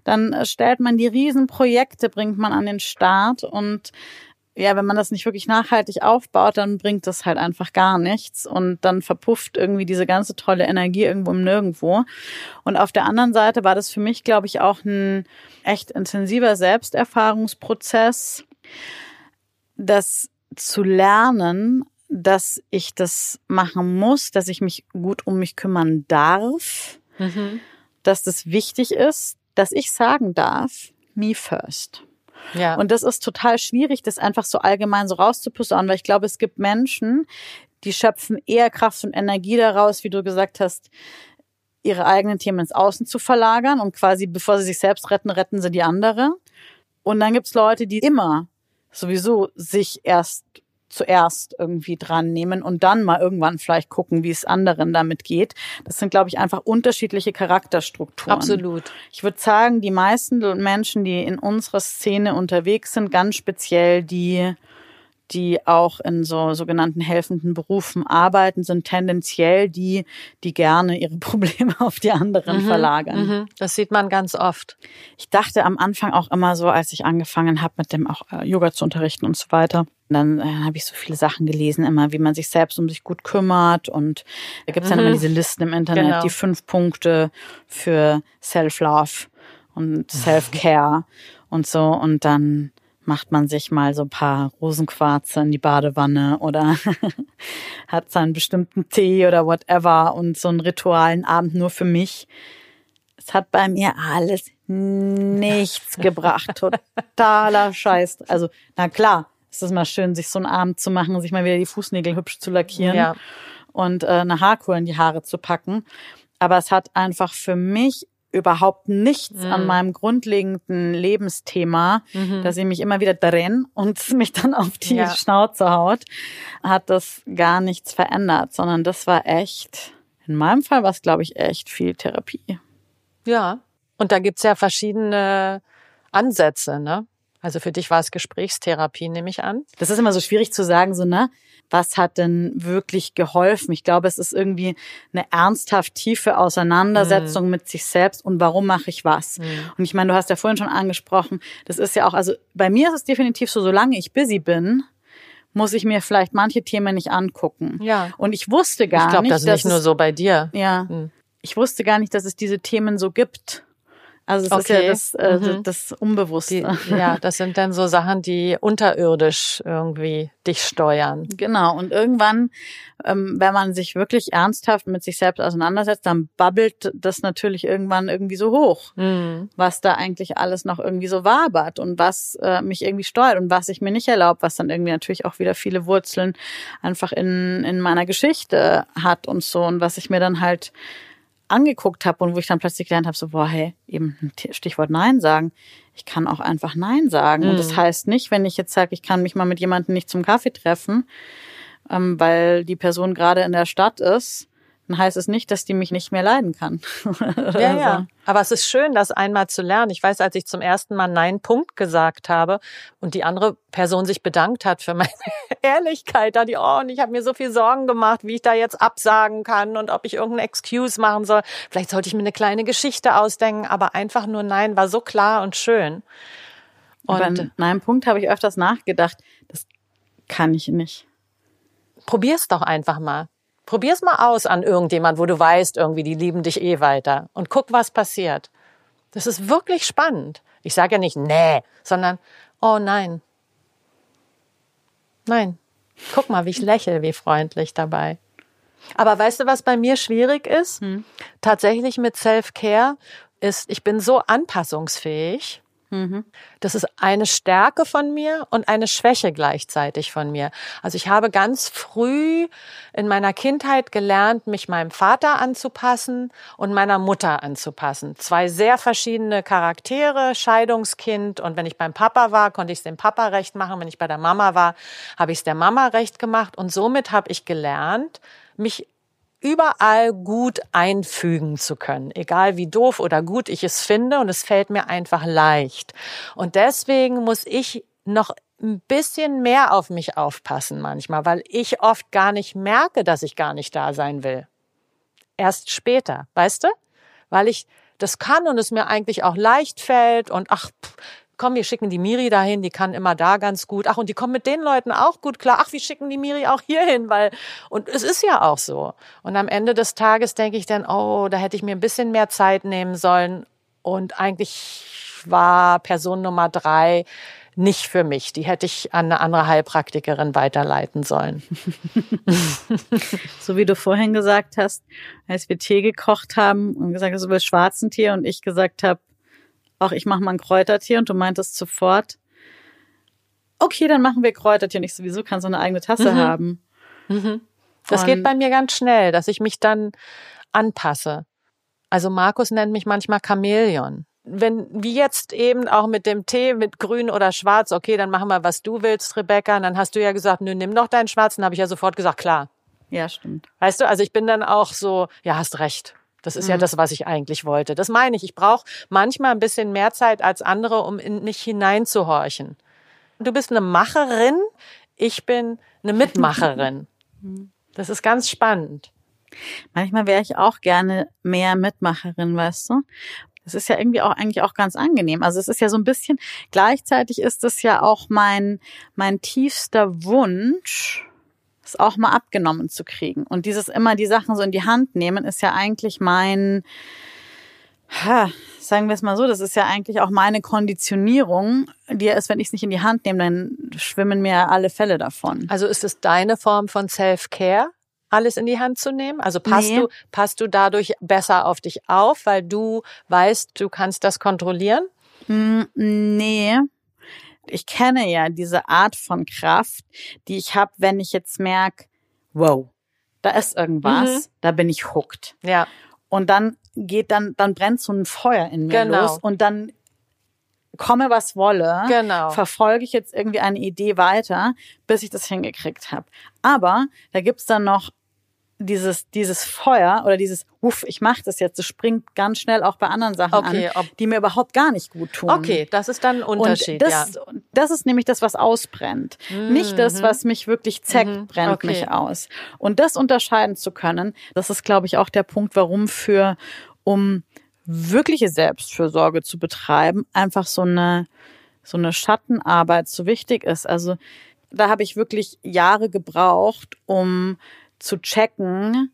Dann äh, stellt man die Riesenprojekte, bringt man an den Start und ja, wenn man das nicht wirklich nachhaltig aufbaut, dann bringt das halt einfach gar nichts und dann verpufft irgendwie diese ganze tolle Energie irgendwo im Nirgendwo. Und auf der anderen Seite war das für mich, glaube ich, auch ein echt intensiver Selbsterfahrungsprozess, das zu lernen, dass ich das machen muss, dass ich mich gut um mich kümmern darf, mhm. dass das wichtig ist, dass ich sagen darf, me first. Ja. Und das ist total schwierig, das einfach so allgemein so rauszuposaunen, weil ich glaube, es gibt Menschen, die schöpfen eher Kraft und Energie daraus, wie du gesagt hast, ihre eigenen Themen ins Außen zu verlagern und quasi, bevor sie sich selbst retten, retten sie die andere. Und dann gibt's Leute, die immer sowieso sich erst zuerst irgendwie dran nehmen und dann mal irgendwann vielleicht gucken, wie es anderen damit geht. Das sind, glaube ich, einfach unterschiedliche Charakterstrukturen. Absolut. Ich würde sagen, die meisten Menschen, die in unserer Szene unterwegs sind, ganz speziell die die auch in so sogenannten helfenden Berufen arbeiten, sind tendenziell die, die gerne ihre Probleme auf die anderen mhm, verlagern. Mhm. Das sieht man ganz oft. Ich dachte am Anfang auch immer so, als ich angefangen habe, mit dem auch äh, Yoga zu unterrichten und so weiter. Dann äh, habe ich so viele Sachen gelesen, immer wie man sich selbst um sich gut kümmert. Und da gibt es mhm. dann immer diese Listen im Internet, genau. die fünf Punkte für Self-Love und Self-Care und so. Und dann macht man sich mal so ein paar Rosenquarze in die Badewanne oder hat seinen bestimmten Tee oder whatever und so einen ritualen Abend nur für mich. Es hat bei mir alles nichts gebracht. Totaler Scheiß. Also, na klar, es ist mal schön, sich so einen Abend zu machen, sich mal wieder die Fußnägel hübsch zu lackieren ja. und äh, eine Haarkur in die Haare zu packen. Aber es hat einfach für mich überhaupt nichts mhm. an meinem grundlegenden Lebensthema, mhm. dass ich mich immer wieder drin und mich dann auf die ja. Schnauze haut, hat das gar nichts verändert, sondern das war echt, in meinem Fall war es, glaube ich, echt viel Therapie. Ja, und da gibt's ja verschiedene Ansätze, ne? Also für dich war es Gesprächstherapie, nehme ich an. Das ist immer so schwierig zu sagen, so, ne? Was hat denn wirklich geholfen? Ich glaube, es ist irgendwie eine ernsthaft tiefe Auseinandersetzung mhm. mit sich selbst und warum mache ich was? Mhm. Und ich meine, du hast ja vorhin schon angesprochen, das ist ja auch, also bei mir ist es definitiv so, solange ich busy bin, muss ich mir vielleicht manche Themen nicht angucken. Ja. Und ich wusste gar ich glaub, nicht. Ich glaube, das ist nicht nur so bei dir. Ja. Mhm. Ich wusste gar nicht, dass es diese Themen so gibt. Also es okay. ist ja das, äh, mhm. das Unbewusste. Die, ja, das sind dann so Sachen, die unterirdisch irgendwie dich steuern. Genau. Und irgendwann, ähm, wenn man sich wirklich ernsthaft mit sich selbst auseinandersetzt, dann babbelt das natürlich irgendwann irgendwie so hoch, mhm. was da eigentlich alles noch irgendwie so wabert und was äh, mich irgendwie steuert und was ich mir nicht erlaubt, was dann irgendwie natürlich auch wieder viele Wurzeln einfach in, in meiner Geschichte hat und so und was ich mir dann halt angeguckt habe und wo ich dann plötzlich gelernt habe, so, boah, hey, eben Stichwort Nein sagen. Ich kann auch einfach Nein sagen. Mhm. Und das heißt nicht, wenn ich jetzt sage, ich kann mich mal mit jemandem nicht zum Kaffee treffen, ähm, weil die Person gerade in der Stadt ist, dann heißt es nicht, dass die mich nicht mehr leiden kann. ja, ja. Aber es ist schön, das einmal zu lernen. Ich weiß, als ich zum ersten Mal Nein Punkt gesagt habe und die andere Person sich bedankt hat für meine Ehrlichkeit, da die, oh, und ich habe mir so viel Sorgen gemacht, wie ich da jetzt absagen kann und ob ich irgendeinen Excuse machen soll. Vielleicht sollte ich mir eine kleine Geschichte ausdenken, aber einfach nur Nein war so klar und schön. Und Über Nein Punkt habe ich öfters nachgedacht. Das kann ich nicht. Probier's doch einfach mal. Probier's mal aus an irgendjemand, wo du weißt, irgendwie, die lieben dich eh weiter. Und guck, was passiert. Das ist wirklich spannend. Ich sage ja nicht, nee, sondern, oh nein. Nein. Guck mal, wie ich lächle, wie freundlich dabei. Aber weißt du, was bei mir schwierig ist? Hm. Tatsächlich mit Self-Care ist, ich bin so anpassungsfähig. Mhm. Das ist eine Stärke von mir und eine Schwäche gleichzeitig von mir. Also ich habe ganz früh in meiner Kindheit gelernt, mich meinem Vater anzupassen und meiner Mutter anzupassen. Zwei sehr verschiedene Charaktere, Scheidungskind und wenn ich beim Papa war, konnte ich es dem Papa recht machen. Wenn ich bei der Mama war, habe ich es der Mama recht gemacht und somit habe ich gelernt, mich überall gut einfügen zu können, egal wie doof oder gut ich es finde und es fällt mir einfach leicht. Und deswegen muss ich noch ein bisschen mehr auf mich aufpassen manchmal, weil ich oft gar nicht merke, dass ich gar nicht da sein will. Erst später, weißt du? Weil ich das kann und es mir eigentlich auch leicht fällt und ach, komm, wir schicken die Miri dahin, die kann immer da ganz gut. Ach, und die kommen mit den Leuten auch gut klar. Ach, wir schicken die Miri auch hier hin, weil, und es ist ja auch so. Und am Ende des Tages denke ich dann, oh, da hätte ich mir ein bisschen mehr Zeit nehmen sollen. Und eigentlich war Person Nummer drei nicht für mich. Die hätte ich an eine andere Heilpraktikerin weiterleiten sollen. so wie du vorhin gesagt hast, als wir Tee gekocht haben und gesagt hast, willst schwarzen Tee und ich gesagt habe, ach, ich mache mal ein Kräutertier und du meintest sofort, okay, dann machen wir Kräutertier und ich sowieso kann so eine eigene Tasse mhm. haben. Mhm. Das geht bei mir ganz schnell, dass ich mich dann anpasse. Also Markus nennt mich manchmal Chamäleon. Wenn, wie jetzt eben auch mit dem Tee mit grün oder schwarz, okay, dann machen wir, was du willst, Rebecca. Und dann hast du ja gesagt, nö, nimm noch deinen schwarzen. habe ich ja sofort gesagt, klar. Ja, stimmt. Weißt du, also ich bin dann auch so, ja, hast recht. Das ist mhm. ja das, was ich eigentlich wollte. Das meine ich. Ich brauche manchmal ein bisschen mehr Zeit als andere, um in mich hineinzuhorchen. Du bist eine Macherin, ich bin eine Mitmacherin. Das ist ganz spannend. Manchmal wäre ich auch gerne mehr Mitmacherin, weißt du? Das ist ja irgendwie auch eigentlich auch ganz angenehm. Also es ist ja so ein bisschen, gleichzeitig ist es ja auch mein, mein tiefster Wunsch, es auch mal abgenommen zu kriegen. Und dieses immer die Sachen so in die Hand nehmen, ist ja eigentlich mein, Ha, sagen wir es mal so, das ist ja eigentlich auch meine Konditionierung, die ist, wenn ich es nicht in die Hand nehme, dann schwimmen mir alle Fälle davon. Also ist es deine Form von Self-Care? alles in die Hand zu nehmen? Also passt nee. du passt du dadurch besser auf dich auf, weil du weißt, du kannst das kontrollieren? Hm, nee. Ich kenne ja diese Art von Kraft, die ich habe, wenn ich jetzt merke, wow, da ist irgendwas, mhm. da bin ich hooked. Ja. Und dann geht dann, dann brennt so ein Feuer in mir genau. los und dann komme was wolle, genau. verfolge ich jetzt irgendwie eine Idee weiter, bis ich das hingekriegt habe. Aber da gibt's dann noch dieses, dieses Feuer oder dieses, uff, ich mache das jetzt, das springt ganz schnell auch bei anderen Sachen okay, an, die mir überhaupt gar nicht gut tun. Okay, das ist dann ein Unterschied. Und das, ja. das ist nämlich das, was ausbrennt. Mhm. Nicht das, was mich wirklich zeckt, mhm. brennt okay. mich aus. Und das unterscheiden zu können, das ist, glaube ich, auch der Punkt, warum für, um wirkliche Selbstfürsorge zu betreiben, einfach so eine, so eine Schattenarbeit so wichtig ist. Also da habe ich wirklich Jahre gebraucht, um zu checken,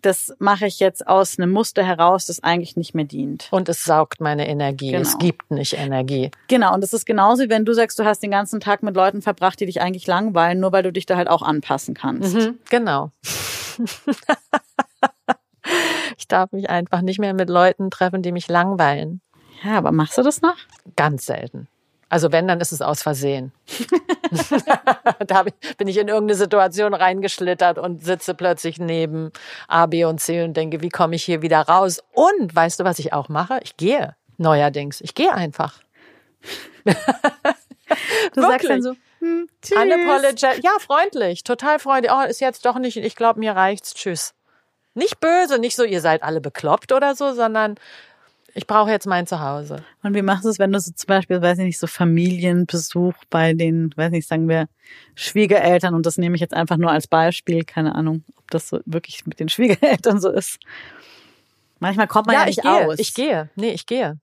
das mache ich jetzt aus einem Muster heraus, das eigentlich nicht mehr dient. Und es saugt meine Energie. Genau. Es gibt nicht Energie. Genau. Und es ist genauso, wenn du sagst, du hast den ganzen Tag mit Leuten verbracht, die dich eigentlich langweilen, nur weil du dich da halt auch anpassen kannst. Mhm, genau. ich darf mich einfach nicht mehr mit Leuten treffen, die mich langweilen. Ja, aber machst du das noch? Ganz selten. Also wenn, dann ist es aus Versehen. da bin ich in irgendeine Situation reingeschlittert und sitze plötzlich neben A, B und C und denke, wie komme ich hier wieder raus? Und weißt du, was ich auch mache? Ich gehe neuerdings. Ich gehe einfach. du sagst dann so, hm, tschüss. Ja, freundlich, total freundlich. Oh, ist jetzt doch nicht, ich glaube, mir reicht's. Tschüss. Nicht böse, nicht so, ihr seid alle bekloppt oder so, sondern ich brauche jetzt mein Zuhause. Und wie machst du es, wenn du so zum Beispiel, weiß ich nicht, so Familienbesuch bei den, weiß nicht, sagen wir, Schwiegereltern, und das nehme ich jetzt einfach nur als Beispiel, keine Ahnung, ob das so wirklich mit den Schwiegereltern so ist. Manchmal kommt man ja, ja nicht ich gehe, aus. Ich gehe, nee, ich gehe.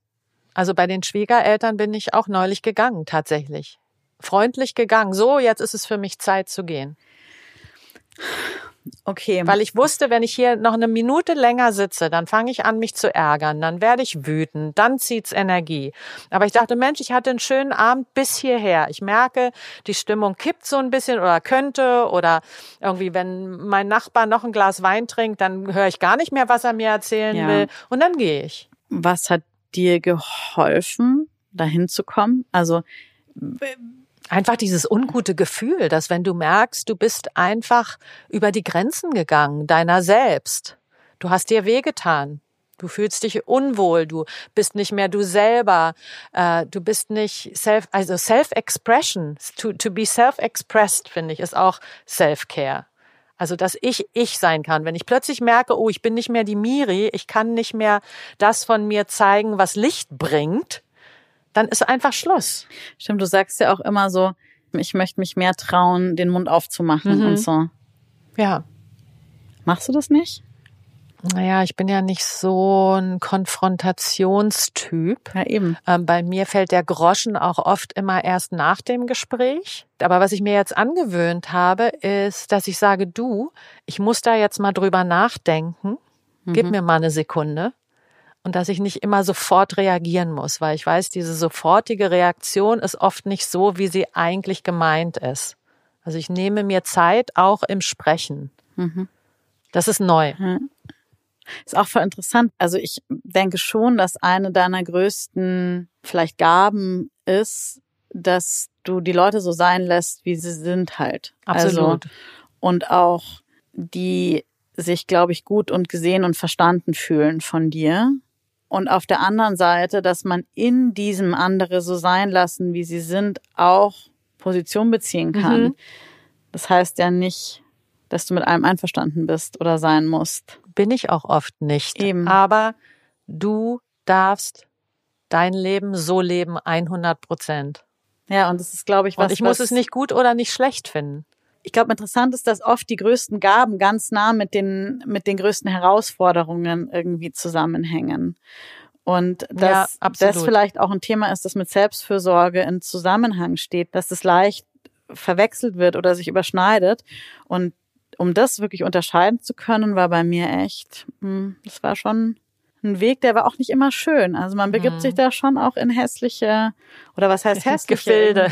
Also bei den Schwiegereltern bin ich auch neulich gegangen, tatsächlich. Freundlich gegangen. So, jetzt ist es für mich Zeit zu gehen. Okay. Weil ich wusste, wenn ich hier noch eine Minute länger sitze, dann fange ich an, mich zu ärgern, dann werde ich wütend, dann zieht's Energie. Aber ich dachte, Mensch, ich hatte einen schönen Abend bis hierher. Ich merke, die Stimmung kippt so ein bisschen oder könnte oder irgendwie, wenn mein Nachbar noch ein Glas Wein trinkt, dann höre ich gar nicht mehr, was er mir erzählen ja. will und dann gehe ich. Was hat dir geholfen, dahin zu kommen? Also einfach dieses ungute Gefühl, dass wenn du merkst, du bist einfach über die Grenzen gegangen, deiner selbst. Du hast dir wehgetan. Du fühlst dich unwohl, du bist nicht mehr du selber, äh, du bist nicht self, also Self-Expression, to, to be self-expressed, finde ich, ist auch Self-Care. Also, dass ich ich sein kann. Wenn ich plötzlich merke, oh, ich bin nicht mehr die Miri, ich kann nicht mehr das von mir zeigen, was Licht bringt, dann ist einfach Schluss. Stimmt, du sagst ja auch immer so, ich möchte mich mehr trauen, den Mund aufzumachen mhm. und so. Ja. Machst du das nicht? Naja, ich bin ja nicht so ein Konfrontationstyp. Ja, eben. Ähm, bei mir fällt der Groschen auch oft immer erst nach dem Gespräch. Aber was ich mir jetzt angewöhnt habe, ist, dass ich sage, du, ich muss da jetzt mal drüber nachdenken. Gib mhm. mir mal eine Sekunde und dass ich nicht immer sofort reagieren muss, weil ich weiß, diese sofortige Reaktion ist oft nicht so, wie sie eigentlich gemeint ist. Also ich nehme mir Zeit auch im Sprechen. Mhm. Das ist neu. Mhm. Ist auch voll interessant. Also ich denke schon, dass eine deiner größten vielleicht Gaben ist, dass du die Leute so sein lässt, wie sie sind halt. Absolut. Also, und auch die sich, glaube ich, gut und gesehen und verstanden fühlen von dir und auf der anderen Seite, dass man in diesem andere so sein lassen, wie sie sind, auch Position beziehen kann. Mhm. Das heißt ja nicht, dass du mit allem einverstanden bist oder sein musst. Bin ich auch oft nicht. Eben. Aber du darfst dein Leben so leben, 100 Prozent. Ja, und das ist, glaube ich, was. Und ich muss es nicht gut oder nicht schlecht finden ich glaube, interessant ist, dass oft die größten Gaben ganz nah mit den, mit den größten Herausforderungen irgendwie zusammenhängen. Und dass ja, das vielleicht auch ein Thema ist, das mit Selbstfürsorge in Zusammenhang steht, dass es leicht verwechselt wird oder sich überschneidet. Und um das wirklich unterscheiden zu können, war bei mir echt, hm, das war schon ein Weg, der war auch nicht immer schön. Also man begibt Mhm. sich da schon auch in hässliche, oder was heißt hässliche? Gefilde.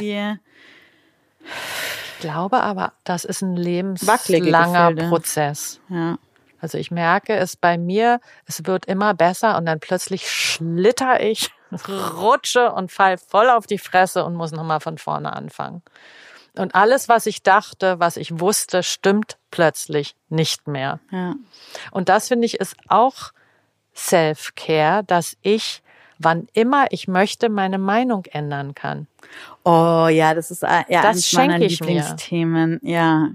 Ich glaube aber, das ist ein lebenslanger. Prozess. Ja. Also ich merke es bei mir, es wird immer besser und dann plötzlich schlitter ich, rutsche und fall voll auf die Fresse und muss nochmal von vorne anfangen. Und alles, was ich dachte, was ich wusste, stimmt plötzlich nicht mehr. Ja. Und das finde ich ist auch Self-Care, dass ich, wann immer ich möchte, meine Meinung ändern kann. Oh ja, das ist äh, ja Das eines meiner schenke ich mir. Lieblingsthemen. Ja.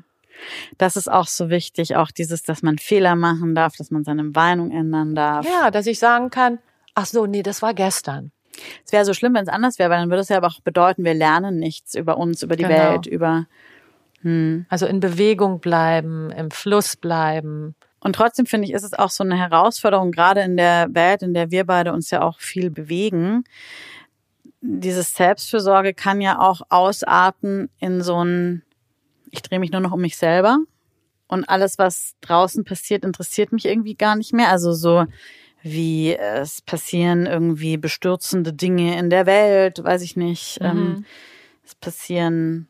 Das ist auch so wichtig, auch dieses, dass man Fehler machen darf, dass man seine Meinung ändern darf. Ja, dass ich sagen kann, ach so, nee, das war gestern. Es wäre so schlimm, wenn es anders wäre, weil dann würde es ja aber auch bedeuten, wir lernen nichts über uns, über die Genau. Welt, über Also in Bewegung bleiben, im Fluss bleiben. Und trotzdem finde ich, ist es auch so eine Herausforderung, gerade in der Welt, in der wir beide uns ja auch viel bewegen. Dieses Selbstfürsorge kann ja auch ausarten in so ein, ich drehe mich nur noch um mich selber und alles, was draußen passiert, interessiert mich irgendwie gar nicht mehr. Also so wie es passieren irgendwie bestürzende Dinge in der Welt, weiß ich nicht. Ähm, es passieren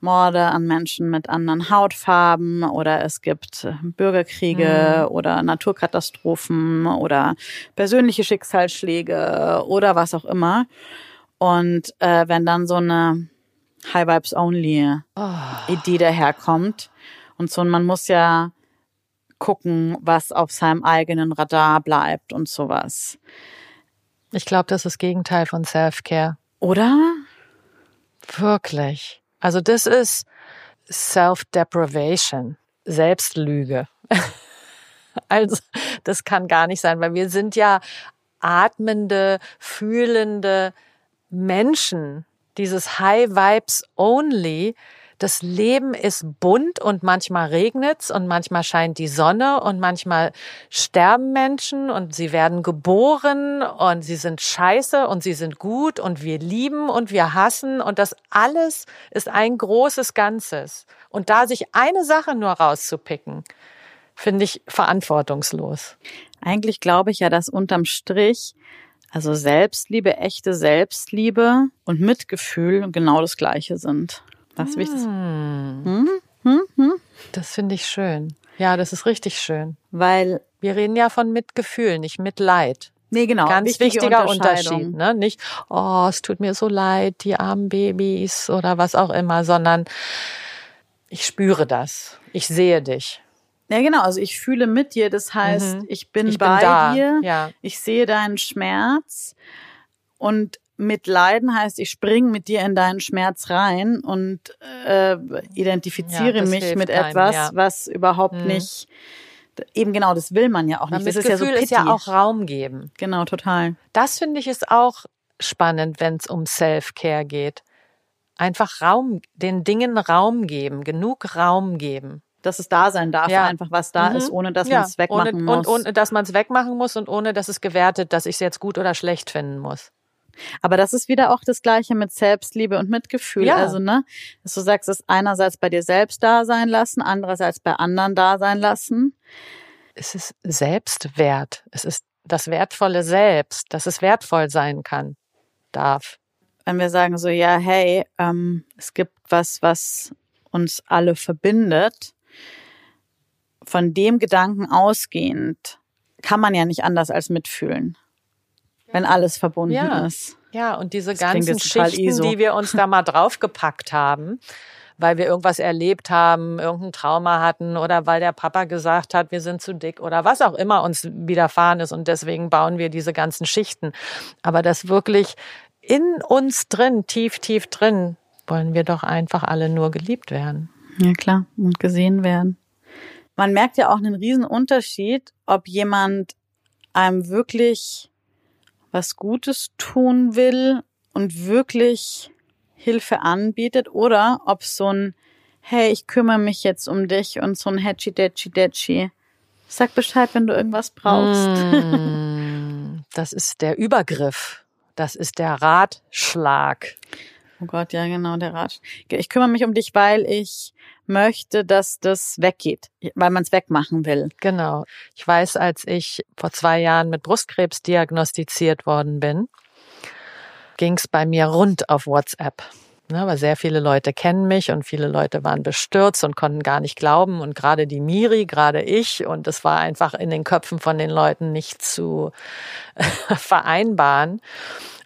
Morde an Menschen mit anderen Hautfarben oder es gibt äh, Bürgerkriege oder Naturkatastrophen oder persönliche Schicksalsschläge oder was auch immer. Und äh, wenn dann so eine High Vibes Only Idee daherkommt und so, und man muss ja gucken, was auf seinem eigenen Radar bleibt und sowas. Ich glaube, das ist das Gegenteil von Self-Care. Oder? Wirklich. Also das ist Self-Deprivation, Selbstlüge. Also das kann gar nicht sein, weil wir sind ja atmende, fühlende Menschen. Dieses High Vibes Only. Das Leben ist bunt und manchmal regnet's und manchmal scheint die Sonne und manchmal sterben Menschen und sie werden geboren und sie sind scheiße und sie sind gut und wir lieben und wir hassen und das alles ist ein großes Ganzes. Und da sich eine Sache nur rauszupicken, finde ich verantwortungslos. Eigentlich glaube ich ja, dass unterm Strich also Selbstliebe, echte Selbstliebe und Mitgefühl genau das Gleiche sind. Das ist wichtig. Das finde ich schön. Ja, das ist richtig schön. Weil, Wir reden ja von Mitgefühl, nicht Mitleid. nee, genau. Ganz wichtige wichtiger. Unterschied. Ne? Nicht, oh, es tut mir so leid, die armen Babys oder was auch immer, sondern ich spüre das. Ich sehe dich. Ja, genau. Also ich fühle mit dir. Das heißt, Mhm. ich bin Ich bin bei da, dir. ja. Ich sehe deinen Schmerz. Und mitleiden heißt, ich spring mit dir in deinen Schmerz rein und äh, identifiziere Ja, das mich mit einem, etwas, ja. was überhaupt Mhm. nicht. Eben genau, das will man ja auch nicht. Das ist ja so ist ja auch Raum geben. Genau, total. Das finde ich ist auch spannend, wenn es um Self-Care geht. Einfach Raum, den Dingen Raum geben, genug Raum geben. Dass es da sein darf, Ja. einfach was da Mhm. ist, ohne dass Ja, man es wegmachen ohne, muss. Und ohne, dass man es wegmachen muss und ohne, dass es gewertet, dass ich es jetzt gut oder schlecht finden muss. Aber das ist wieder auch das Gleiche mit Selbstliebe und Mitgefühl. Ja. Also, ne, dass du sagst, es einerseits bei dir selbst da sein lassen, andererseits bei anderen da sein lassen. Es ist Selbstwert. Es ist das wertvolle Selbst, dass es wertvoll sein kann, darf. Wenn wir sagen so, ja, hey, ähm, es gibt was, was uns alle verbindet, von dem Gedanken ausgehend, kann man ja nicht anders als mitfühlen, wenn alles verbunden Ja. ist. Ja, und diese Das ganzen Schichten, ISO. die wir uns da mal draufgepackt haben, weil wir irgendwas erlebt haben, irgendein Trauma hatten oder weil der Papa gesagt hat, wir sind zu dick oder was auch immer uns widerfahren ist und deswegen bauen wir diese ganzen Schichten. Aber das wirklich in uns drin, tief, tief drin, wollen wir doch einfach alle nur geliebt werden. Ja, klar. Und gesehen werden. Man merkt ja auch einen riesen Unterschied, ob jemand einem wirklich was Gutes tun will und wirklich Hilfe anbietet oder ob so ein, hey, ich kümmere mich jetzt um dich und so ein Hedgy Dedgy Dedgy. Sag Bescheid, wenn du irgendwas brauchst. Mm, Das ist der Übergriff. Das ist der Ratschlag. Oh Gott, ja, genau, der Rat. Ich kümmere mich um dich, weil ich möchte, dass das weggeht, weil man es wegmachen will. Genau. Ich weiß, als ich vor zwei Jahren mit Brustkrebs diagnostiziert worden bin, ging es bei mir rund auf WhatsApp. Ne, weil sehr viele Leute kennen mich und viele Leute waren bestürzt und konnten gar nicht glauben. Und gerade die Miri, gerade ich. Und es war einfach in den Köpfen von den Leuten nicht zu vereinbaren.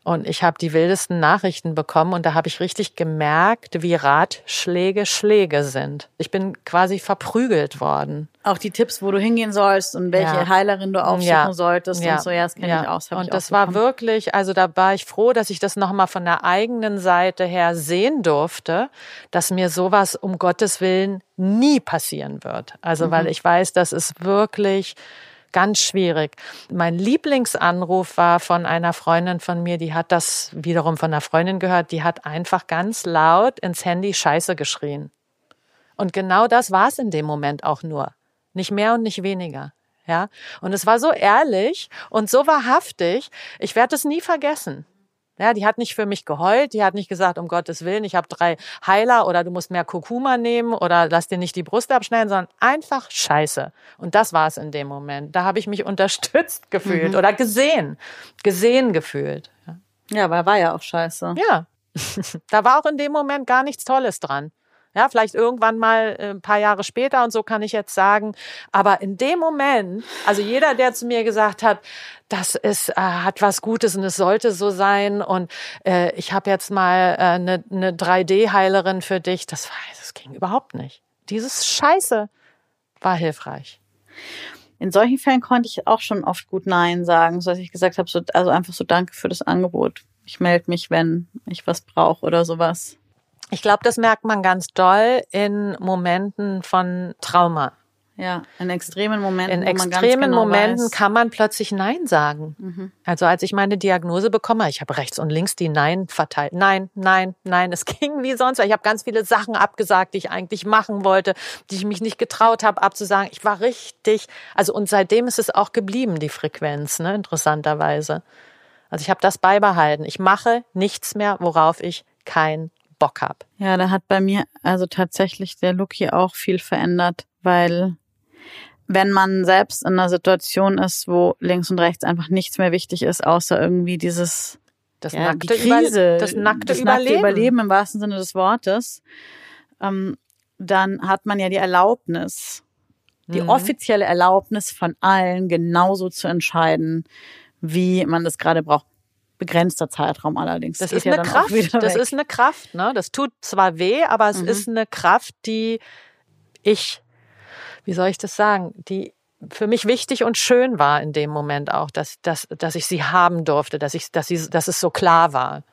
Und ich habe die wildesten Nachrichten bekommen und da habe ich richtig gemerkt, wie Ratschläge Schläge sind. Ich bin quasi verprügelt worden. Auch die Tipps, wo du hingehen sollst und welche ja. Heilerin du aufsuchen ja. solltest ja. und so, ja, das kenne ja. ich auch. Das und das war wirklich, also da war ich froh, dass ich das nochmal von der eigenen Seite her sehen durfte, dass mir sowas um Gottes Willen nie passieren wird. Also mhm. weil ich weiß, das ist wirklich ganz schwierig. Mein Lieblingsanruf war von einer Freundin von mir, die hat das wiederum von einer Freundin gehört, die hat einfach ganz laut ins Handy Scheiße geschrien. Und genau das war es in dem Moment auch nur. Nicht mehr und nicht weniger. Ja. Und es war so ehrlich und so wahrhaftig. Ich werde es nie vergessen. Ja, die hat nicht für mich geheult, die hat nicht gesagt, um Gottes Willen, ich habe drei Heiler oder du musst mehr Kurkuma nehmen oder lass dir nicht die Brust abschneiden, sondern einfach Scheiße. Und das war es in dem Moment. Da habe ich mich unterstützt gefühlt mhm. oder gesehen, gesehen gefühlt. Ja, ja weil war ja auch Scheiße. Ja, da war auch in dem Moment gar nichts Tolles dran. Ja, vielleicht irgendwann mal äh, ein paar Jahre später und so kann ich jetzt sagen. Aber in dem Moment, also jeder, der zu mir gesagt hat, das ist, äh, hat was Gutes und es sollte so sein und äh, ich habe jetzt mal eine äh, ne, ne 3D-Heilerin für dich, das, war, das ging überhaupt nicht. Dieses Scheiße war hilfreich. In solchen Fällen konnte ich auch schon oft gut Nein sagen, so dass ich gesagt habe, so, also einfach so Danke für das Angebot. Ich melde mich, wenn ich was brauche oder sowas. Ich glaube, das merkt man ganz doll in Momenten von Trauma. Ja, in extremen Momenten. In extremen genau Momenten weiß. kann man plötzlich Nein sagen. Mhm. Also als ich meine Diagnose bekomme, ich habe rechts und links die Nein verteilt. Nein, nein, nein. Es ging wie sonst. Ich habe ganz viele Sachen abgesagt, die ich eigentlich machen wollte, die ich mich nicht getraut habe abzusagen. Ich war richtig. Also und seitdem ist es auch geblieben, die Frequenz, ne? interessanterweise. Also ich habe das beibehalten. Ich mache nichts mehr, worauf ich kein Bock habe. Ja, da hat bei mir also tatsächlich der Look hier auch viel verändert, weil wenn man selbst in einer Situation ist, wo links und rechts einfach nichts mehr wichtig ist, außer irgendwie dieses das ja, nackte, die Krise, das nackte, das Überleben. nackte Überleben im wahrsten Sinne des Wortes, ähm, dann hat man ja die Erlaubnis, die mhm. offizielle Erlaubnis von allen genauso zu entscheiden, wie man das gerade braucht begrenzter Zeitraum allerdings. Das, ist, ja eine Kraft. Das ist eine Kraft. Ne? Das tut zwar weh, aber es mhm. ist eine Kraft, die ich, wie soll ich das sagen, die für mich wichtig und schön war in dem Moment auch, dass, dass, dass ich sie haben durfte, dass, ich, dass, sie, dass es so klar war.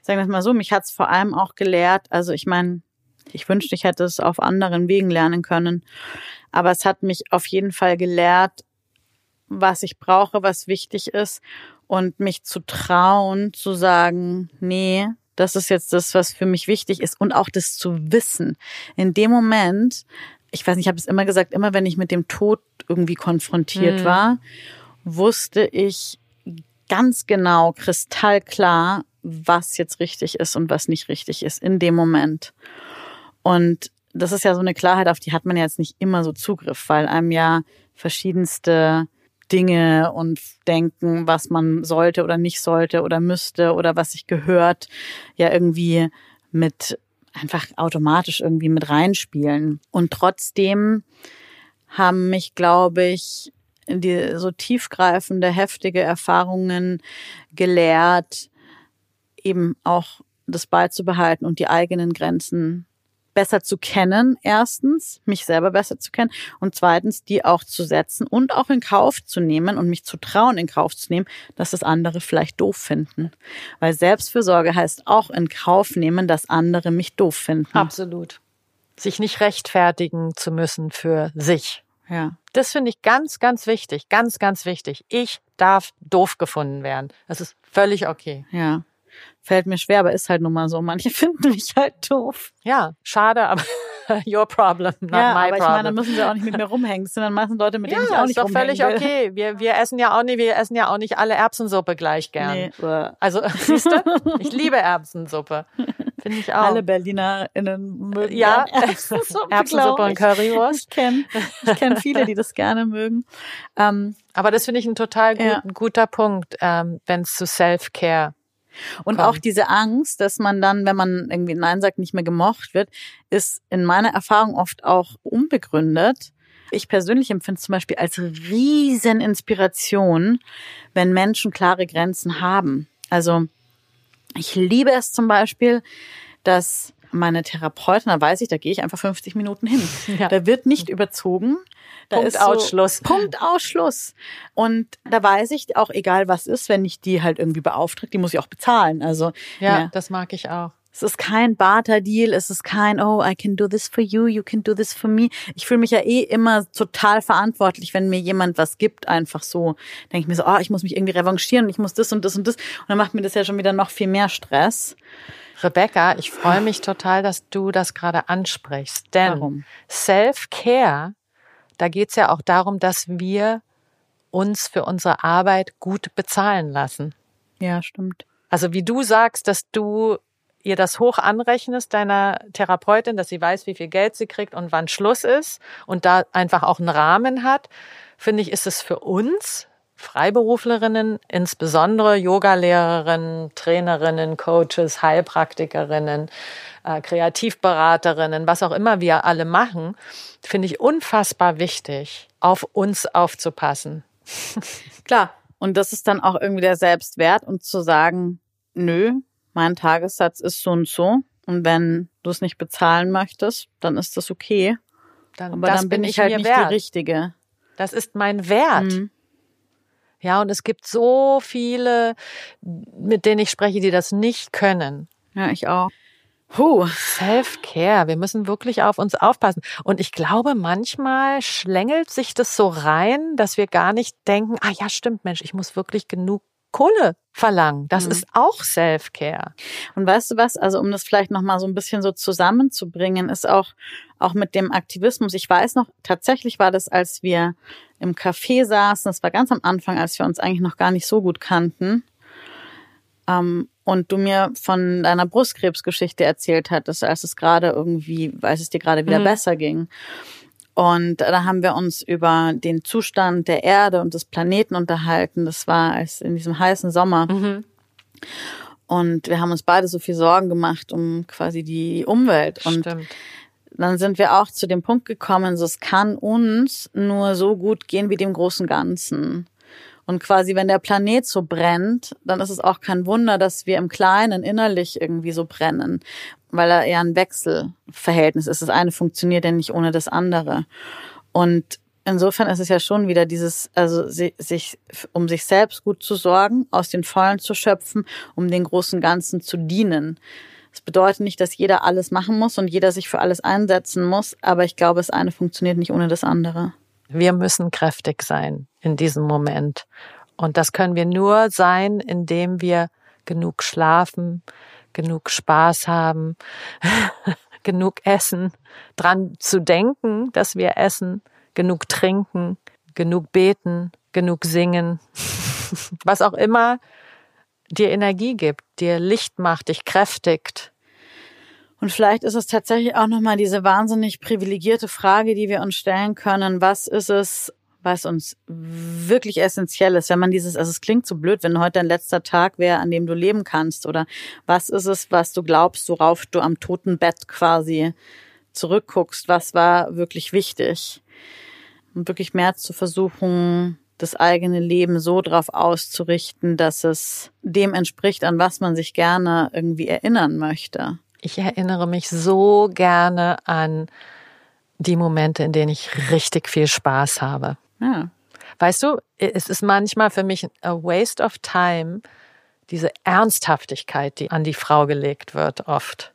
Sagen wir es mal so, mich hat es vor allem auch gelehrt, also ich meine, ich wünschte, ich hätte es auf anderen Wegen lernen können, aber es hat mich auf jeden Fall gelehrt, was ich brauche, was wichtig ist und mich zu trauen, zu sagen, nee, das ist jetzt das, was für mich wichtig ist und auch das zu wissen. In dem Moment, ich weiß nicht, ich habe es immer gesagt, immer wenn ich mit dem Tod irgendwie konfrontiert mhm. war, wusste ich ganz genau, kristallklar, was jetzt richtig ist und was nicht richtig ist in dem Moment. Und das ist ja so eine Klarheit, auf die hat man ja jetzt nicht immer so Zugriff, weil einem ja verschiedenste Dinge und denken, was man sollte oder nicht sollte oder müsste oder was sich gehört, ja irgendwie mit einfach automatisch irgendwie mit reinspielen. Und trotzdem haben mich, glaube ich, die so tiefgreifende, heftige Erfahrungen gelehrt, eben auch das beizubehalten und die eigenen Grenzen besser zu kennen, erstens, mich selber besser zu kennen und zweitens, die auch zu setzen und auch in Kauf zu nehmen und mich zu trauen, in Kauf zu nehmen, dass das andere vielleicht doof finden. Weil Selbstfürsorge heißt auch in Kauf nehmen, dass andere mich doof finden. Absolut. Sich nicht rechtfertigen zu müssen für sich. Ja. Das finde ich ganz, ganz wichtig. Ganz, ganz wichtig. Ich darf doof gefunden werden. Das ist völlig okay. Ja fällt mir schwer, aber ist halt nun mal so. Manche finden mich halt doof. Ja, schade, aber your problem, not ja, my aber ich meine, da müssen sie auch nicht mit mir rumhängen. Das sind dann meistens Leute, mit denen ja, ich auch nicht rumhängen ist doch völlig okay. Wir, wir essen ja auch nicht, wir essen ja auch nicht alle Erbsensuppe gleich gern. Nee. Also, siehst du? Ich liebe Erbsensuppe. Finde ich auch. Alle BerlinerInnen mögen ja, Erbsensuppe, Erbsensuppe und Currywurst. Ich kenne ich kenn viele, die das gerne mögen. Ähm, Aber das finde ich ein total gut, Ja. guter Punkt, ähm, wenn es zu Self-Care Und kommt. auch diese Angst, dass man dann, wenn man irgendwie Nein sagt, nicht mehr gemocht wird, ist in meiner Erfahrung oft auch unbegründet. Ich persönlich empfinde es zum Beispiel als riesen Inspiration, wenn Menschen klare Grenzen haben. Also ich liebe es zum Beispiel, dass meine Therapeutin, da weiß ich, da gehe ich einfach 50 Minuten hin. Ja. Da wird nicht überzogen. Da Punkt, ist so, Ausschluss. Punkt Ausschluss. Und da weiß ich auch, egal was ist, wenn ich die halt irgendwie beauftragt, die muss ich auch bezahlen. Also Ja, ja. das mag ich auch. es ist kein Barter-Deal, es ist kein, oh, I can do this for you, you can do this for me. Ich fühle mich ja eh immer total verantwortlich, wenn mir jemand was gibt, einfach so. Denke ich mir so, oh, ich muss mich irgendwie revanchieren und ich muss das und das und das. Und dann macht mir das ja schon wieder noch viel mehr Stress. Rebecca, ich freue mich total, dass du das gerade ansprichst. Denn? Self-Care, da geht's ja auch darum, dass wir uns für unsere Arbeit gut bezahlen lassen. Ja, stimmt. Also wie du sagst, dass du ihr das hoch anrechnest, deiner Therapeutin, dass sie weiß, wie viel Geld sie kriegt und wann Schluss ist und da einfach auch einen Rahmen hat, finde ich, ist es für uns Freiberuflerinnen, insbesondere Yogalehrerinnen, Trainerinnen, Coaches, Heilpraktikerinnen, äh, Kreativberaterinnen, was auch immer wir alle machen, finde ich unfassbar wichtig, auf uns aufzupassen. Klar. Und das ist dann auch irgendwie der Selbstwert und zu sagen, nö, mein Tagessatz ist so und so. Und wenn du es nicht bezahlen möchtest, dann ist das okay. Dann, Aber das dann bin bin ich halt nicht wert. die Richtige. Das ist mein Wert. Mhm. Ja, und es gibt so viele, mit denen ich spreche, die das nicht können. Ja, ich auch. Puh. Self-Care, wir müssen wirklich auf uns aufpassen. Und ich glaube, manchmal schlängelt sich das so rein, dass wir gar nicht denken, ah ja, stimmt, Mensch, ich muss wirklich genug Kohle verlangen. Das Mhm. ist auch Self-Care. Und weißt du was? Also um das vielleicht noch mal so ein bisschen so zusammenzubringen, ist auch auch mit dem Aktivismus. Ich weiß noch, tatsächlich war das, als wir im Café saßen. Das war ganz am Anfang, als wir uns eigentlich noch gar nicht so gut kannten. Ähm, und du mir von deiner Brustkrebsgeschichte erzählt hattest, als es gerade irgendwie, als es dir gerade wieder Mhm. besser ging. Und da haben wir uns über den Zustand der Erde und des Planeten unterhalten. Das war als in diesem heißen Sommer. Mhm. Und wir haben uns beide so viel Sorgen gemacht um quasi die Umwelt. Und Stimmt. dann sind wir auch zu dem Punkt gekommen, so es kann uns nur so gut gehen wie dem großen Ganzen. Und quasi, wenn der Planet so brennt, dann ist es auch kein Wunder, dass wir im Kleinen innerlich irgendwie so brennen, weil er eher ein Wechselverhältnis ist. Das eine funktioniert ja nicht ohne das andere. Und insofern ist es ja schon wieder dieses, also si- sich, um sich selbst gut zu sorgen, aus den Vollen zu schöpfen, um den großen Ganzen zu dienen. Das bedeutet nicht, dass jeder alles machen muss und jeder sich für alles einsetzen muss, aber ich glaube, das eine funktioniert nicht ohne das andere. Wir müssen kräftig sein in diesem Moment. Und das können wir nur sein, indem wir genug schlafen, genug Spaß haben, genug essen, dran zu denken, dass wir essen, genug trinken, genug beten, genug singen, was auch immer dir Energie gibt, dir Licht macht, dich kräftigt. Und vielleicht ist es tatsächlich auch nochmal diese wahnsinnig privilegierte Frage, die wir uns stellen können. Was ist es, was uns wirklich essentiell ist? Wenn man dieses, also es klingt so blöd, wenn heute dein letzter Tag wäre, an dem du leben kannst. Oder was ist es, was du glaubst, worauf du am toten Bett quasi zurückguckst? Was war wirklich wichtig? Und wirklich mehr zu versuchen, das eigene Leben so drauf auszurichten, dass es dem entspricht, an was man sich gerne irgendwie erinnern möchte. Ich erinnere mich so gerne an die Momente, in denen ich richtig viel Spaß habe. Ja. Weißt du, es ist manchmal für mich a waste of time, diese Ernsthaftigkeit, die an die Frau gelegt wird, oft.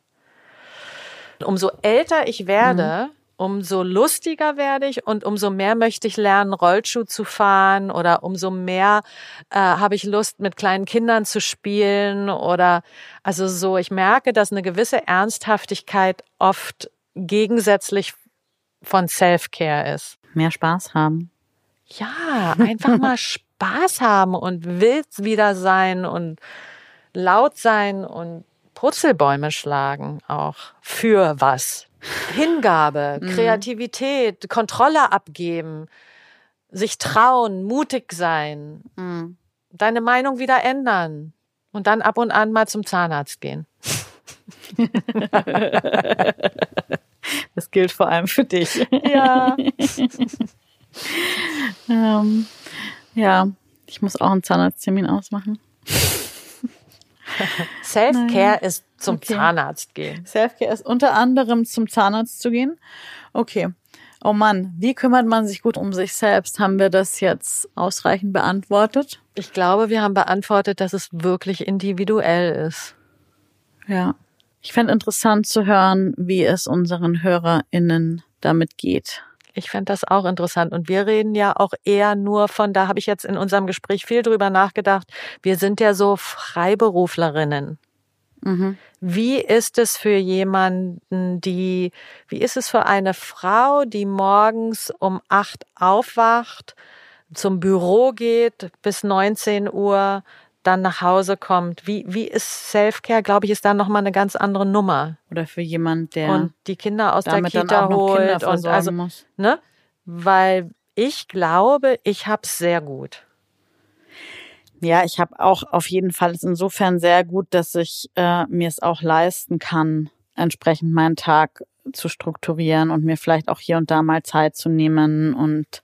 Umso älter ich werde, umso lustiger werde ich und umso mehr möchte ich lernen, Rollschuh zu fahren oder umso mehr äh, habe ich Lust, mit kleinen Kindern zu spielen oder also so, ich merke, dass eine gewisse Ernsthaftigkeit oft gegensätzlich von Self-Care ist. Mehr Spaß haben. Ja, einfach mal Spaß haben und wild wieder sein und laut sein und Purzelbäume schlagen auch für was. Hingabe, Mhm. Kreativität, Kontrolle abgeben, sich trauen, mutig sein, Mhm. deine Meinung wieder ändern und dann ab und an mal zum Zahnarzt gehen. Das gilt vor allem für dich. Ja. Ähm, ja, ich muss auch einen Zahnarzttermin ausmachen. Self-Care ist zum Okay. Zahnarzt gehen. Selfcare ist unter anderem zum Zahnarzt zu gehen. Okay. Oh Mann, wie kümmert man sich gut um sich selbst? Haben wir das jetzt ausreichend beantwortet? Ich glaube, wir haben beantwortet, dass es wirklich individuell ist. Ja. Ich fände interessant zu hören, wie es unseren HörerInnen damit geht. Ich fände das auch interessant. Und wir reden ja auch eher nur von, da habe ich jetzt in unserem Gespräch viel drüber nachgedacht, wir sind ja so Freiberuflerinnen. Mhm. Wie ist es für jemanden, die, wie ist es für eine Frau, die morgens um acht aufwacht, zum Büro geht bis 19 Uhr, dann nach Hause kommt? Wie, wie ist Selfcare? Glaube ich, ist da nochmal eine ganz andere Nummer. Oder für jemand, der Und die Kinder aus der Kita auch noch Kinder holt und also, muss. ne? Weil ich glaube, ich hab's sehr gut. Ja, ich habe auch auf jeden Fall es insofern sehr gut, dass ich äh, mir es auch leisten kann, entsprechend meinen Tag zu strukturieren und mir vielleicht auch hier und da mal Zeit zu nehmen. Und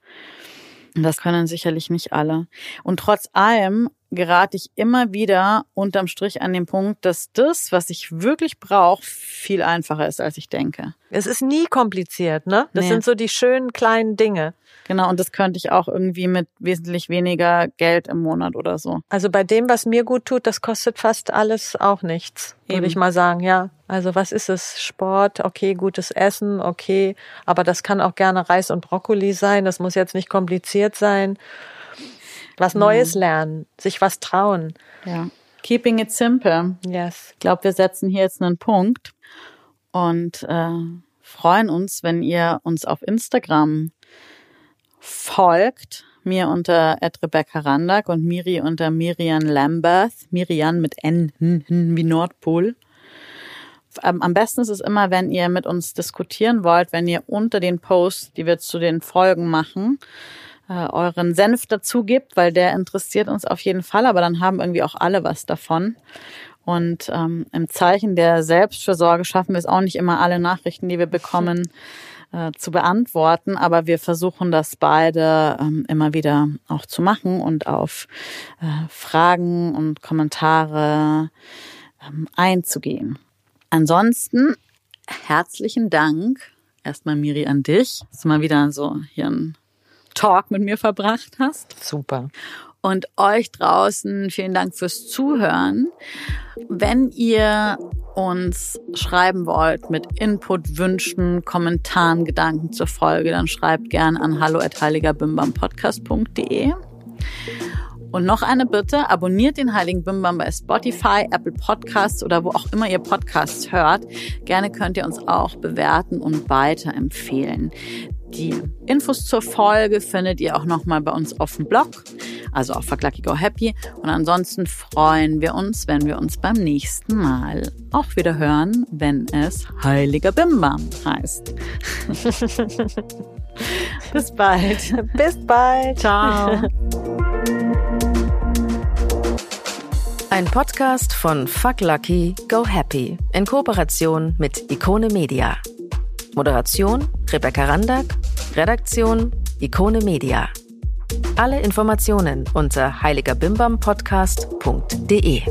das können sicherlich nicht alle. Und trotz allem gerate ich immer wieder unterm Strich an den Punkt, dass das, was ich wirklich brauche, viel einfacher ist, als ich denke. Es ist nie kompliziert, ne? Das Nee. sind so die schönen kleinen Dinge. Genau, und das könnte ich auch irgendwie mit wesentlich weniger Geld im Monat oder so. Also bei dem, was mir gut tut, das kostet fast alles auch nichts, würde ich mal sagen, ja. Also was ist es? Sport, okay, gutes Essen, okay, aber das kann auch gerne Reis und Brokkoli sein, das muss jetzt nicht kompliziert sein. Was Neues lernen, sich was trauen. Ja. Keeping it simple. Yes. Ich glaube, wir setzen hier jetzt einen Punkt und äh, freuen uns, wenn ihr uns auf Instagram folgt. Mir unter Rebecca Randak und Miri unter Miriam Lambert. Miriam mit N hm, hm, wie Nordpol. Am besten ist es immer, wenn ihr mit uns diskutieren wollt, wenn ihr unter den Posts, die wir zu den Folgen machen, äh, euren Senf dazu gibt, weil der interessiert uns auf jeden Fall, aber dann haben irgendwie auch alle was davon. Und ähm, im Zeichen der Selbstfürsorge schaffen wir es auch nicht immer, alle Nachrichten, die wir bekommen, äh, zu beantworten, aber wir versuchen das beide ähm, immer wieder auch zu machen und auf äh, Fragen und Kommentare ähm, einzugehen. Ansonsten herzlichen Dank erstmal Miri an dich, dass du mal wieder so hier einen Talk mit mir verbracht hast. Super. Und euch draußen vielen Dank fürs Zuhören. Wenn ihr uns schreiben wollt mit Input, Wünschen, Kommentaren, Gedanken zur Folge, dann schreibt gern an hallo@heiligerbimbampodcast.de. Und noch eine Bitte, abonniert den Heiligen Bimbam bei Spotify, Apple Podcasts oder wo auch immer ihr Podcasts hört. Gerne könnt ihr uns auch bewerten und weiterempfehlen. Die Infos zur Folge findet ihr auch nochmal bei uns auf dem Blog, also auf Fuck Lucky Go Happy. Und ansonsten freuen wir uns, wenn wir uns beim nächsten Mal auch wieder hören, wenn es Heiliger Bimbam heißt. Bis bald. Bis bald. Ciao. Ein Podcast von Fuck Lucky, Go Happy in Kooperation mit Ikone Media. Moderation Rebecca Randack, Redaktion Ikone Media. Alle Informationen unter heiligerbimbampodcast.de.